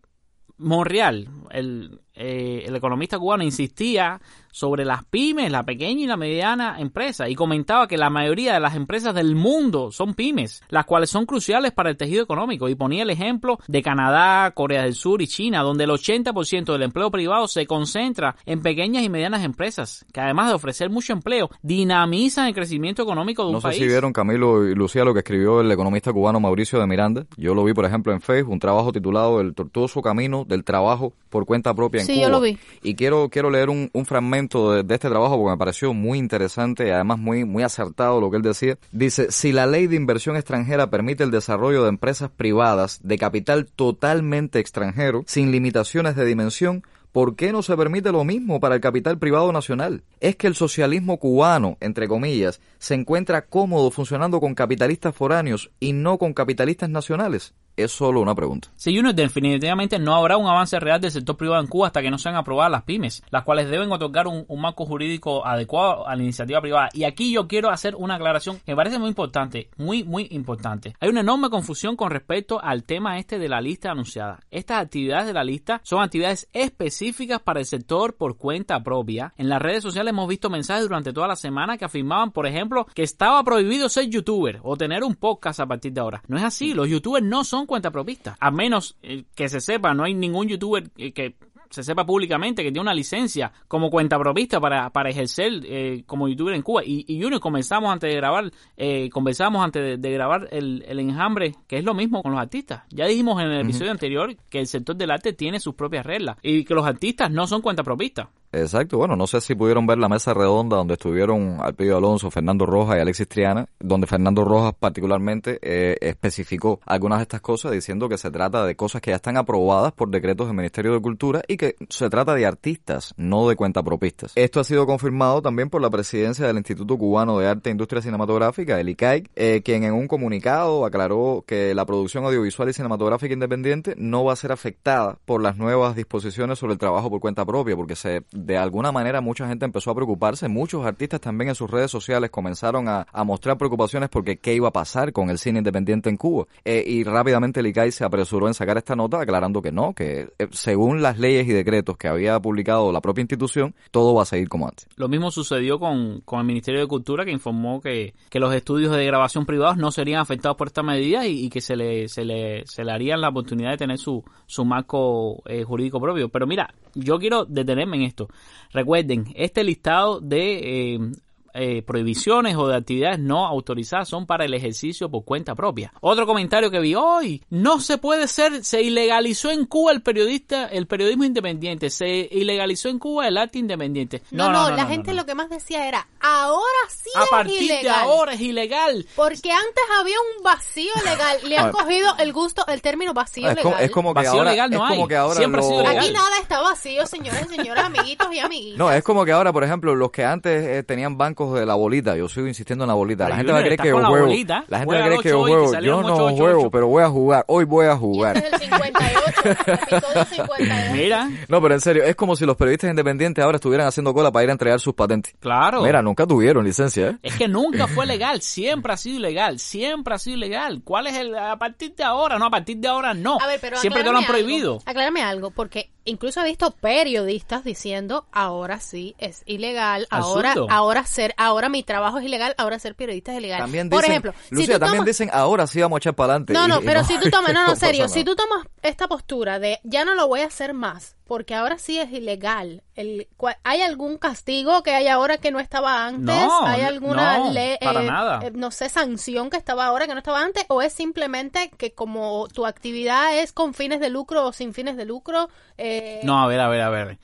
Monreal, el, eh, el economista cubano, insistía sobre las pymes, la pequeña y la mediana empresa, y comentaba que la mayoría de las empresas del mundo son pymes, las cuales son cruciales para el tejido económico, y ponía el ejemplo de Canadá, Corea del Sur y China, donde el 80% del empleo privado se concentra en pequeñas y medianas empresas, que además de ofrecer mucho empleo, dinamizan el crecimiento económico de un No sé país. si vieron Camilo y Lucía lo que escribió el economista cubano Mauricio de Miranda. Yo lo vi, por ejemplo, en Facebook, un trabajo titulado El tortuoso camino del trabajo por cuenta propia en Sí, Cuba. yo lo vi. Y quiero, quiero leer un, un fragmento de, de este trabajo porque me pareció muy interesante y además muy, muy acertado lo que él decía. Dice, si la ley de inversión extranjera permite el desarrollo de empresas privadas de capital totalmente extranjero, sin limitaciones de dimensión, ¿Por qué no se permite lo mismo para el capital privado nacional? Es que el socialismo cubano, entre comillas, se encuentra cómodo funcionando con capitalistas foráneos y no con capitalistas nacionales. Es solo una pregunta. Sí, Junior, definitivamente no habrá un avance real del sector privado en Cuba hasta que no sean aprobadas las pymes, las cuales deben otorgar un, un marco jurídico adecuado a la iniciativa privada. Y aquí yo quiero hacer una aclaración que me parece muy importante, muy, muy importante. Hay una enorme confusión con respecto al tema este de la lista anunciada. Estas actividades de la lista son actividades específicas para el sector por cuenta propia. En las redes sociales hemos visto mensajes durante toda la semana que afirmaban, por ejemplo, que estaba prohibido ser youtuber o tener un podcast a partir de ahora. No es así, los youtubers no son cuentapropistas. A menos eh, que se sepa, no hay ningún youtuber eh, que se sepa públicamente que tiene una licencia como cuentapropista para, para ejercer eh, como youtuber en Cuba. Y, y Junior, comenzamos antes de grabar, eh, conversamos antes de, de grabar el, el, enjambre, que es lo mismo con los artistas. Ya dijimos en el episodio uh -huh. anterior que el sector del arte tiene sus propias reglas y que los artistas no son cuentapropistas. Exacto, bueno, no sé si pudieron ver la mesa redonda donde estuvieron Alpidio Alonso, Fernando Rojas y Alexis Triana, donde Fernando Rojas particularmente eh, especificó algunas de estas cosas diciendo que se trata de cosas que ya están aprobadas por decretos del Ministerio de Cultura y que se trata de artistas, no de cuentapropistas. Esto ha sido confirmado también por la presidencia del Instituto Cubano de Arte e Industria Cinematográfica, el ICAIC, eh, quien en un comunicado aclaró que la producción audiovisual y cinematográfica independiente no va a ser afectada por las nuevas disposiciones sobre el trabajo por cuenta propia, porque se de alguna manera mucha gente empezó a preocuparse, muchos artistas también en sus redes sociales comenzaron a, a mostrar preocupaciones porque qué iba a pasar con el cine independiente en Cuba. Eh, y rápidamente el se apresuró en sacar esta nota aclarando que no, que eh, según las leyes y decretos que había publicado la propia institución, todo va a seguir como antes. Lo mismo sucedió con, con el Ministerio de Cultura que informó que, que los estudios de grabación privados no serían afectados por esta medida y, y que se le, se, le, se le harían la oportunidad de tener su, su marco eh, jurídico propio. Pero mira, yo quiero detenerme en esto. Recuerden, este listado de eh, eh, prohibiciones o de actividades no autorizadas son para el ejercicio por cuenta propia. Otro comentario que vi hoy, no se puede ser, se ilegalizó en Cuba el periodista, el periodismo independiente, se ilegalizó en Cuba el arte independiente. No, no, no, no la gente lo que más decía era, ahora sí A es partir ilegal. de ahora es ilegal. Porque antes había un vacío legal, le han cogido el gusto, el término vacío es legal. Como, es como que Vacío ahora, legal no es como hay. que ahora Siempre ha sido lo- legal. Aquí nada está vacío, señores y señoras, amiguitos y amiguitas. No, es como que ahora, por ejemplo, los que antes eh, tenían bancos de la bolita, yo sigo insistiendo en la bolita. La gente va a creer que yo la juego. La gente juega va a creer que yo 8-8 y te juego. Yo no 8-8. juego, pero voy a jugar. Hoy voy a jugar. Este es el 58, episodio 58. Mira, No, pero en serio, es como si los periodistas independientes ahora estuvieran haciendo cola para ir a entregar sus patentes. claro. Mira, nunca tuvieron licencia, ¿eh? Es que nunca fue legal, siempre ha sido ilegal, siempre ha sido ilegal. ¿Cuál es el a partir de ahora? No, a partir de ahora no. A ver, pero siempre te lo han prohibido. Algo, aclárame algo, porque incluso he visto periodistas diciendo ahora sí es ilegal, ahora, ahora ser, ahora mi trabajo es ilegal, ahora ser periodista es ilegal. También Por dicen, ejemplo, si Lucía, tú también tomas- dicen, ahora sí vamos a echar para adelante. No, no, pero si tú tomas, no, no, serio, si tú tomas esta postura de ya no lo voy a hacer más, porque ahora sí es ilegal. El, ¿Hay algún castigo que hay ahora que no estaba antes? No, ¿Hay alguna no, ley, para eh, nada. eh, no sé, sanción que estaba ahora que no estaba antes? ¿O es simplemente que como tu actividad es con fines de lucro o sin fines de lucro? eh, No, a ver, a ver, a ver.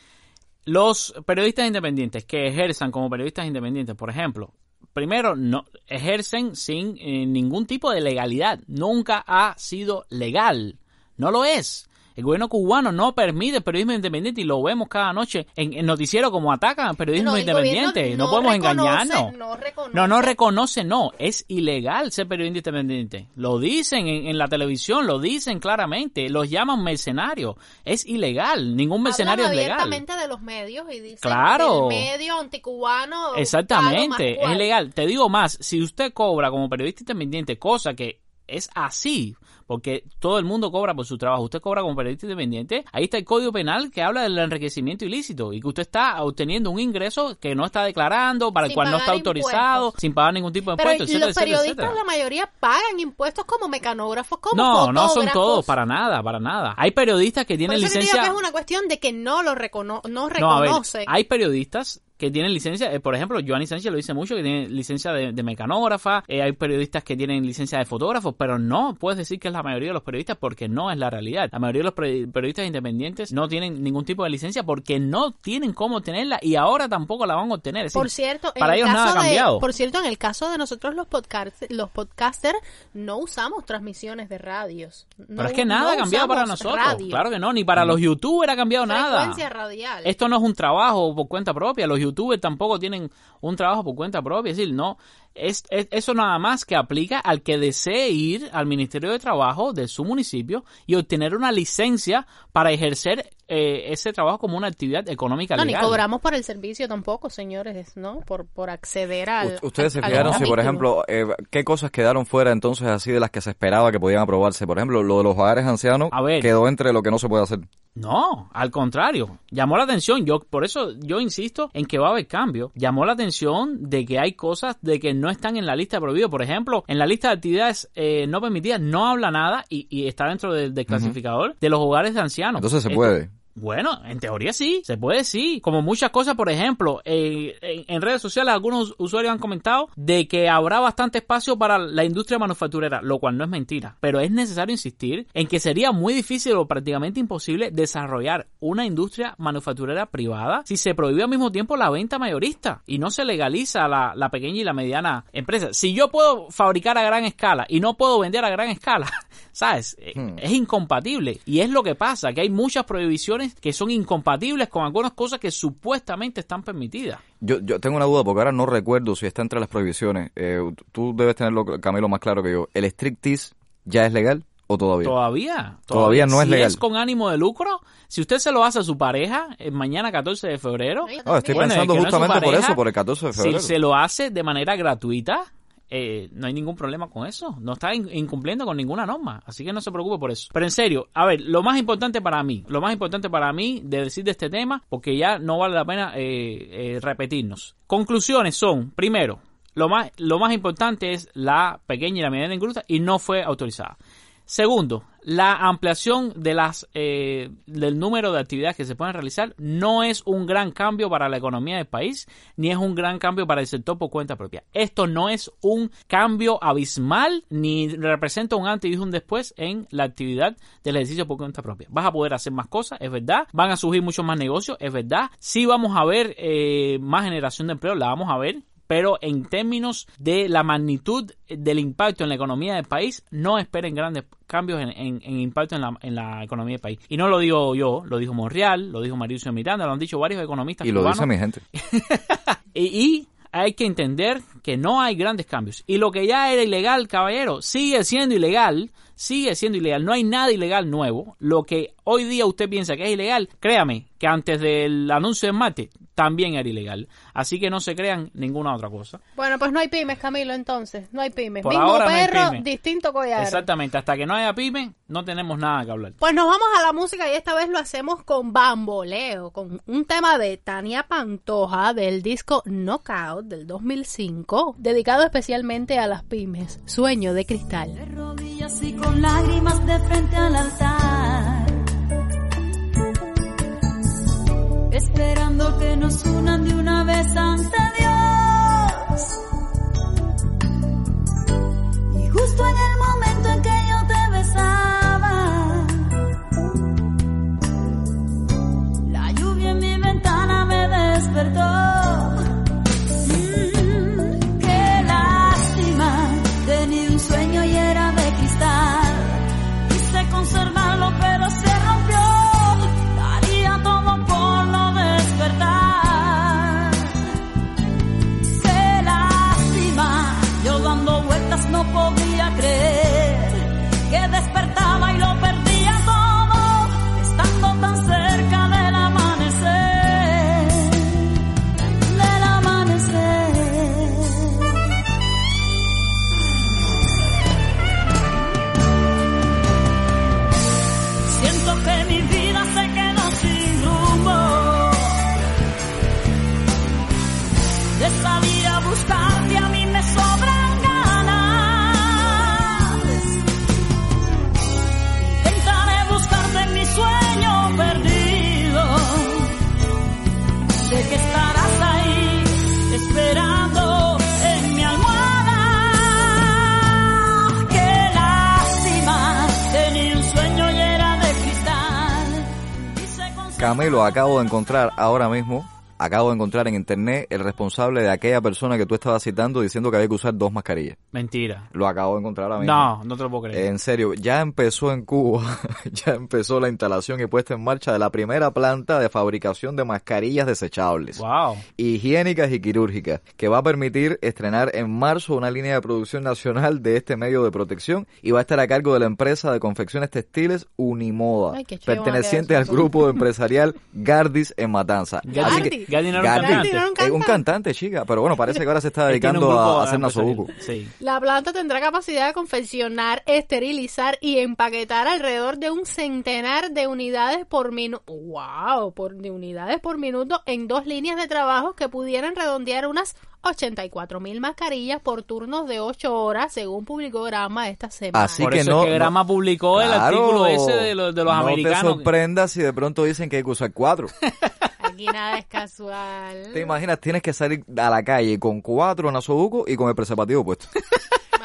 Los periodistas independientes que ejerzan como periodistas independientes, por ejemplo, primero, no ejercen sin eh, ningún tipo de legalidad. Nunca ha sido legal. No lo es. El gobierno cubano no permite el periodismo independiente y lo vemos cada noche en, en noticiero como atacan al periodismo No, el independiente. No, no podemos engañarnos. no. No, no reconoce, no. Es ilegal ser periodista independiente. Lo dicen en, en la televisión, lo dicen claramente. Los llaman mercenarios. Es ilegal. Ningún mercenario Hablan es legal. abiertamente de los medios y dicen Claro. del medio anticubano. Exactamente, es cual. legal. Te digo más, si usted cobra como periodista independiente, cosa que es así, porque todo el mundo cobra por su trabajo, usted cobra como periodista independiente, ahí está el Código Penal que habla del enriquecimiento ilícito y que usted está obteniendo un ingreso que no está declarando, para el cual no está autorizado, impuestos. sin pagar ningún tipo de Pero impuesto, etcétera, los periodistas, etcétera. la mayoría, pagan impuestos como mecanógrafos, como No, no son fotógrafos. todos, para nada, para nada. Hay periodistas que Por tienen eso que te digo licencia... que es una cuestión de que no lo recono no No, reconocen. hay periodistas que tienen licencia, eh, por ejemplo, Joanny Sánchez lo dice mucho, que tiene licencia de, de mecanógrafa, eh, hay periodistas que tienen licencia de fotógrafos, pero no puedes decir que es la mayoría de los periodistas porque no es la realidad. La mayoría de los periodistas independientes no tienen ningún tipo de licencia porque no tienen cómo obtenerla y ahora tampoco la van a obtener. Es Por decir, cierto, en para el ellos nada ha caso de- cambiado. por cierto, en el caso de nosotros los podcast, los podcasters no usamos transmisiones de radios. Pero No- es que nada ha cambiado para nosotros. radio. Claro que no, ni para los youtubers ha cambiado nada. Radial. Esto no es un trabajo por cuenta propia. Los youtubers tampoco tienen un trabajo por cuenta propia. Es decir, no. Es, es- eso nada más que aplica al que desee ir al Ministerio de Trabajo de su municipio y obtener una licencia para ejercer eh, ese trabajo como una actividad económica No, ni cobramos por el servicio tampoco, señores, ¿no? Por, por acceder al. Ustedes se fijaron si, por ejemplo, eh, qué cosas quedaron fuera entonces así de las que se esperaba que podían aprobarse. Por ejemplo, lo de los hogares ancianos quedó entre lo que no se puede hacer. No, al contrario, llamó la atención, yo por eso yo insisto en que va a haber cambio. Llamó la atención de que hay cosas de que no están en la lista de prohibido. Por ejemplo, en la lista de actividades eh, no permitidas no habla nada y, y está dentro del, clasificador de los hogares de ancianos. Entonces se Esto- puede. Bueno, en teoría sí, se puede sí. Como muchas cosas, por ejemplo, eh, en, en redes sociales algunos usuarios han comentado de que habrá bastante espacio para la industria manufacturera, lo cual no es mentira. Pero es necesario insistir en que sería muy difícil o prácticamente imposible desarrollar una industria manufacturera privada si se prohíbe al mismo tiempo la venta mayorista y no se legaliza la, la pequeña y la mediana empresa. Si yo puedo fabricar a gran escala y no puedo vender a gran escala, ¿sabes? Eh, Es incompatible. Y es lo que pasa, que hay muchas prohibiciones que son incompatibles con algunas cosas que supuestamente están permitidas. Yo, yo tengo una duda porque ahora no recuerdo si está entre las prohibiciones. Eh, tú debes tenerlo, Camilo, más claro que yo. ¿El striptease ya es legal o todavía? Todavía. Todavía no es si legal. es con ánimo de lucro, si usted se lo hace a su pareja, eh, mañana 14 de febrero. No, estoy bueno, pensando que no es justamente por pareja, eso, por el 14 de febrero. Si se lo hace de manera gratuita, eh, no hay ningún problema con eso. No está in- incumpliendo con ninguna norma. Así que no se preocupe por eso. Pero en serio, a ver, lo más importante para mí, lo más importante para mí de decir de este tema, porque ya no vale la pena eh, eh, repetirnos. Conclusiones son, primero, lo más, lo más importante es la pequeña y la mediana industria y no fue autorizada. Segundo, la ampliación de las eh, del número de actividades que se pueden realizar no es un gran cambio para la economía del país, ni es un gran cambio para el sector por cuenta propia. Esto no es un cambio abismal, ni representa un antes y un después en la actividad del ejercicio por cuenta propia. Vas a poder hacer más cosas, es verdad. Van a surgir muchos más negocios, es verdad. Sí vamos a ver eh, más generación de empleo, la vamos a ver pero en términos de la magnitud del impacto en la economía del país, no esperen grandes cambios en, en- en impacto en la, en la economía del país. Y no lo digo yo, lo dijo Monreal, lo dijo Mauricio Miranda, lo han dicho varios economistas Y lo cubanos. dice mi gente. Y, y hay que entender que no hay grandes cambios. Y lo que ya era ilegal, caballero, sigue siendo ilegal, sigue siendo ilegal. No hay nada ilegal nuevo. Lo que hoy día usted piensa que es ilegal, créame que antes del anuncio del mate también era ilegal. Así que no se crean ninguna otra cosa. Bueno, pues no hay pymes, Camilo, entonces. No hay pymes. Por Mismo ahora no hay perro, pymes. distinto collar. Exactamente, hasta que no haya pyme, no tenemos nada que hablar. Pues nos vamos a la música y esta vez lo hacemos con bamboleo, con un tema de Tania Pantoja del disco Knockout del 2005, dedicado especialmente a las pymes, Sueño de Cristal. rodillas y con lágrimas de frente al altar. Esperando que nos unan de una vez ante Dios. Y justo en el momento en que yo te besaba, la lluvia en mi ventana me despertó. Camilo, acabo de encontrar ahora mismo, acabo de encontrar en internet el responsable de aquella persona que tú estabas citando diciendo que había que usar dos mascarillas. Mentira. Lo acabo de encontrar ahora mismo. No, no te lo puedo creer. En serio, ya empezó en Cuba, ya empezó la instalación y puesta en marcha de la primera planta de fabricación de mascarillas desechables. Wow. Higiénicas y quirúrgicas, que va a permitir estrenar en marzo una línea de producción nacional de este medio de protección y va a estar a cargo de la empresa de confecciones textiles Unimoda, Ay, perteneciente al grupo empresarial Gardis en Matanza. Gardis. Así que- No era un cantante. eh, Gardis un cantante, chica, pero bueno, parece que ahora se está un dedicando a hacer nasobuco. Sí. La planta tendrá capacidad de confeccionar, esterilizar y empaquetar alrededor de un centenar de unidades por minuto. ¡Wow! Por, de unidades por minuto en dos líneas de trabajo que pudieran redondear unas 84 mil mascarillas por turnos de 8 horas, según publicó Grama esta semana. Así Por que eso no, es que Grama no- publicó el Claro, artículo ese de, los- de los no americanos. te sorprendas si de pronto dicen que hay que usar cuatro. Aquí nada es casual. ¿Te imaginas? Tienes que salir a la calle con cuatro nasobucos y con el preservativo puesto.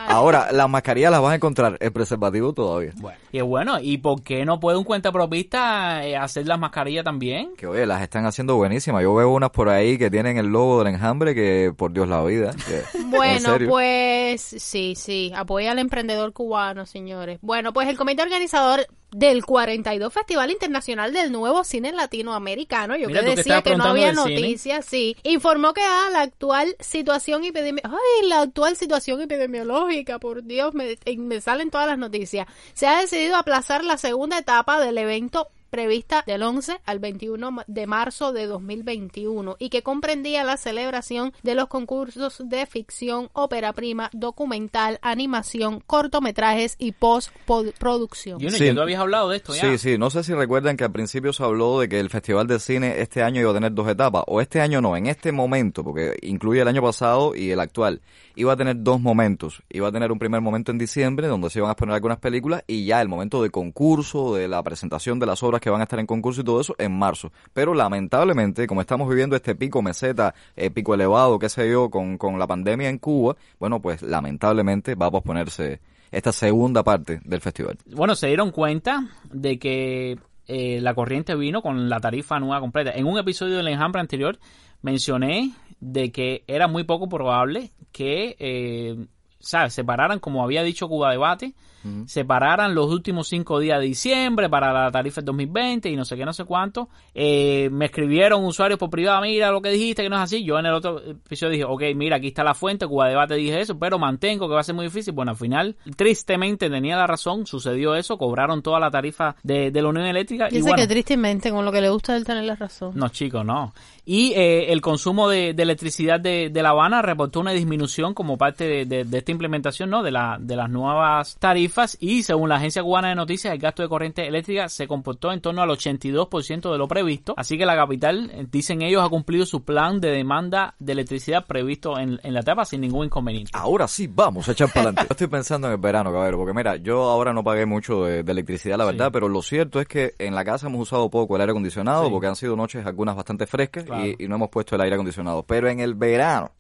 Ahora, las mascarillas las vas a encontrar, el preservativo todavía. Y es bueno, ¿y por qué no puede un cuentapropista eh, hacer las mascarillas también? Que oye, las están haciendo buenísimas. Yo veo unas por ahí que tienen el logo del enjambre que, por Dios, la vida. que- en Bueno, pues sí, sí, apoya al emprendedor cubano, señores. Bueno, pues el comité organizador del 42 Festival Internacional del Nuevo Cine Latinoamericano, yo Mira, que decía que no había noticias, sí, informó que ah, la actual situación epidemiológica, ay, la actual situación epidemiológica, por Dios, me, me salen todas las noticias. Se ha decidido aplazar la segunda etapa del evento prevista del 11 al 21 de marzo de 2021 y que comprendía la celebración de los concursos de ficción, ópera prima, documental, animación, cortometrajes y postproducción. Sí. tú habías hablado de esto ya. Sí, sí, no sé si recuerdan que al principio se habló de que el Festival de Cine este año iba a tener dos etapas, o este año no, en este momento, porque incluye el año pasado y el actual, iba a tener dos momentos. Iba a tener un primer momento en diciembre, donde se iban a exponer algunas películas, y ya el momento de concurso, de la presentación de las obras que van a estar en concurso y todo eso, en marzo. Pero lamentablemente, como estamos viviendo este pico meseta, eh, pico elevado, qué sé yo, con, con la pandemia en Cuba, bueno, pues lamentablemente va a posponerse esta segunda parte del festival. Bueno, se dieron cuenta de que eh, la corriente vino con la tarifa nueva completa. En un episodio del enjambre anterior mencioné de que era muy poco probable que, eh, ¿sabes? Separaran, como había dicho Cuba Debate, separaran los últimos cinco días de diciembre para la tarifa del 2020 y no sé qué, no sé cuánto. Eh, me escribieron usuarios por privado, mira lo que dijiste, que no es así. Yo en el otro episodio dije, ok, mira, aquí está la fuente, Cuba Debate dije eso, pero mantengo que va a ser muy difícil. Bueno, al final, tristemente tenía la razón, sucedió eso, cobraron toda la tarifa de, de la Unión Eléctrica. y Dice bueno, que tristemente, con lo que le gusta él tener la razón. no, chicos, no. Y eh, el consumo de, de electricidad de, de La Habana reportó una disminución como parte de, de- de esta implementación ¿no? de, la, de las nuevas tarifas y según la Agencia Cubana de Noticias el gasto de corriente eléctrica se comportó en torno al 82% de lo previsto. Así que la capital, eh, dicen ellos, ha cumplido su plan de demanda de electricidad previsto en, en la etapa sin ningún inconveniente. Ahora sí, vamos a echar para adelante. Estoy pensando en el verano, cabrero, porque mira, yo ahora no pagué mucho de, de electricidad, la verdad, pero lo cierto es que en la casa hemos usado poco el aire acondicionado, Sí. porque han sido noches algunas bastante frescas Claro. y, y no hemos puesto el aire acondicionado. Pero en el verano,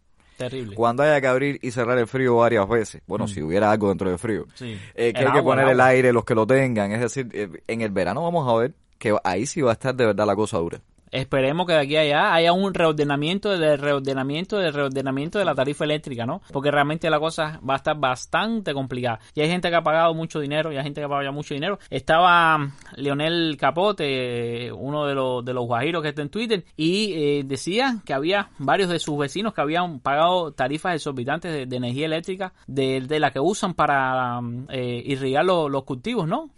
Terrible. cuando haya que abrir y cerrar el frío varias veces, bueno, si hubiera algo dentro del frío, Mm. Sí. eh, que El hay que poner el el aire, los que lo tengan, es decir, eh, en el verano vamos a ver que ahí sí va a estar de verdad la cosa dura. Esperemos que de aquí a allá haya un reordenamiento del reordenamiento del reordenamiento de la tarifa eléctrica, ¿no? Porque realmente la cosa va a estar bastante complicada. Y hay gente que ha pagado mucho dinero, y hay gente que ha pagado ya mucho dinero. Estaba mm, Leonel Capote, uno de los, de los guajiros que está en Twitter, y eh, decía que había varios de sus vecinos que habían pagado tarifas exorbitantes de, de energía eléctrica de, de la que usan para mm, eh, irrigar lo- los cultivos, ¿no?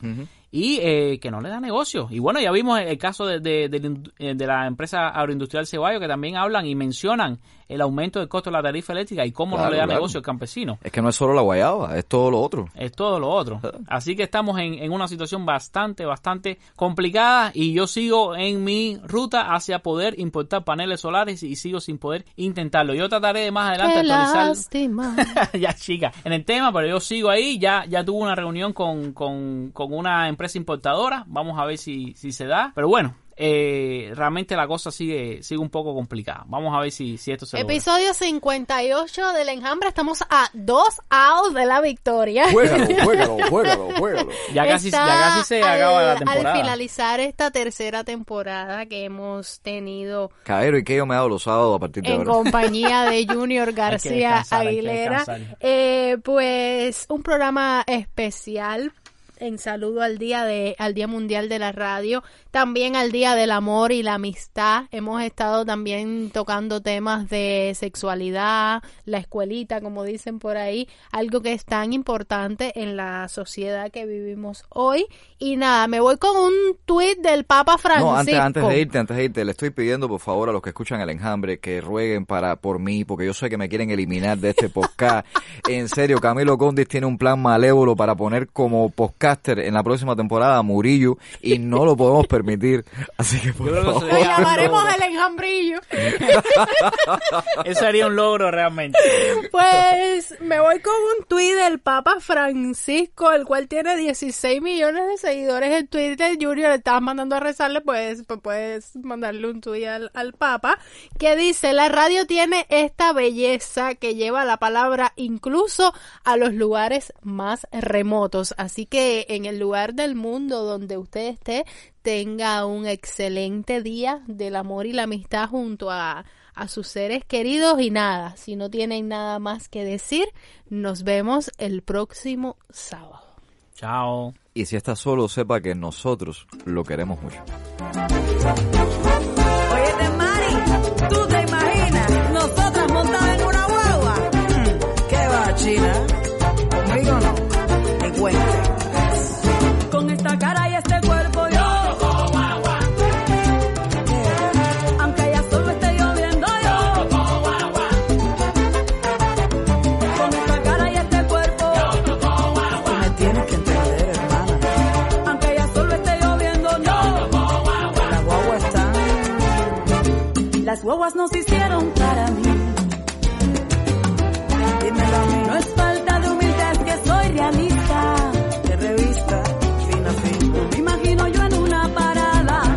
Y eh, que no le da negocio. Y bueno, ya vimos el, caso de, de- in- eh, de la empresa agroindustrial Ceballo que también hablan y mencionan el aumento del costo de la tarifa eléctrica y cómo no Claro, le da claro. negocio al campesino. Es que no es solo la guayaba, es todo lo otro. Es todo lo otro. Así que estamos en, en una situación bastante, bastante complicada y yo sigo en mi ruta hacia poder importar paneles solares y sigo sin poder intentarlo. Yo trataré de más adelante Qué actualizar lástima. ya chica en el tema, pero yo sigo ahí, ya, ya tuve una reunión con, con, con una empresa importadora, vamos a ver si, si se da, pero bueno, eh, realmente la cosa sigue, sigue un poco complicada, vamos a ver si, si esto se logra. Episodio 58 del Enjambre. Estamos a dos outs de la victoria. Juégalo, juégalo, juégalo, juégalo. Ya casi, ya casi se acaba la temporada. Al finalizar esta tercera temporada que hemos tenido Caero y yo me hago los sábados a partir de en ahora. compañía de Junior García descansar, hay que Aguilera. Eh, pues un programa especial en saludo al día de al día mundial de la radio también al día del amor y la amistad. Hemos estado también tocando temas de sexualidad la escuelita como dicen por ahí algo que es tan importante en la sociedad que vivimos hoy. Y nada me voy con un tuit del Papa Francisco No, antes, antes de irte, antes de irte, le estoy pidiendo por favor a los que escuchan el enjambre que rueguen para por mí, porque yo sé que me quieren eliminar de este podcast. en serio, Camilo Condis tiene un plan malévolo para poner como podcaster en la próxima temporada a Murillo y no lo podemos permitir. Así que por favor. lo llamaremos el enjambrillo Eso sería un logro realmente. Pues me voy con un tuit del Papa Francisco, el cual tiene 16 millones de seguidores en Twitter. Junior, le estabas mandando a rezarle, pues, pues puedes mandarle un tuit al, al Papa, que dice, la radio tiene esta belleza que lleva la palabra incluso a los lugares más remotos. Así que en el lugar del mundo donde usted esté, tenga un excelente día del amor y la amistad junto a a sus seres queridos y nada, si no tienen nada más que decir, nos vemos el próximo sábado. Chao. Y si estás solo, sepa que nosotros lo queremos mucho. Oye, Mari, ¿tú te imaginas? Nosotras montadas en una guagua. Mm, ¿Qué va, China? las guaguas nos hicieron para mí. Dímelo a mí. No es falta de humildad que soy realista. De revista, fin a. Me imagino yo en una parada,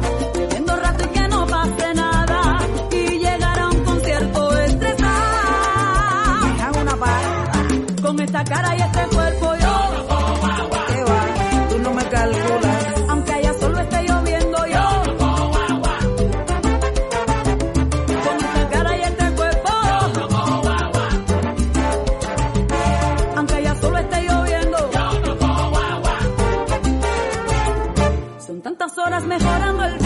viendo rato y que no pase nada. Y llegar a un concierto estresado. Me hago una parada con esta cara y Tantas horas mejorando el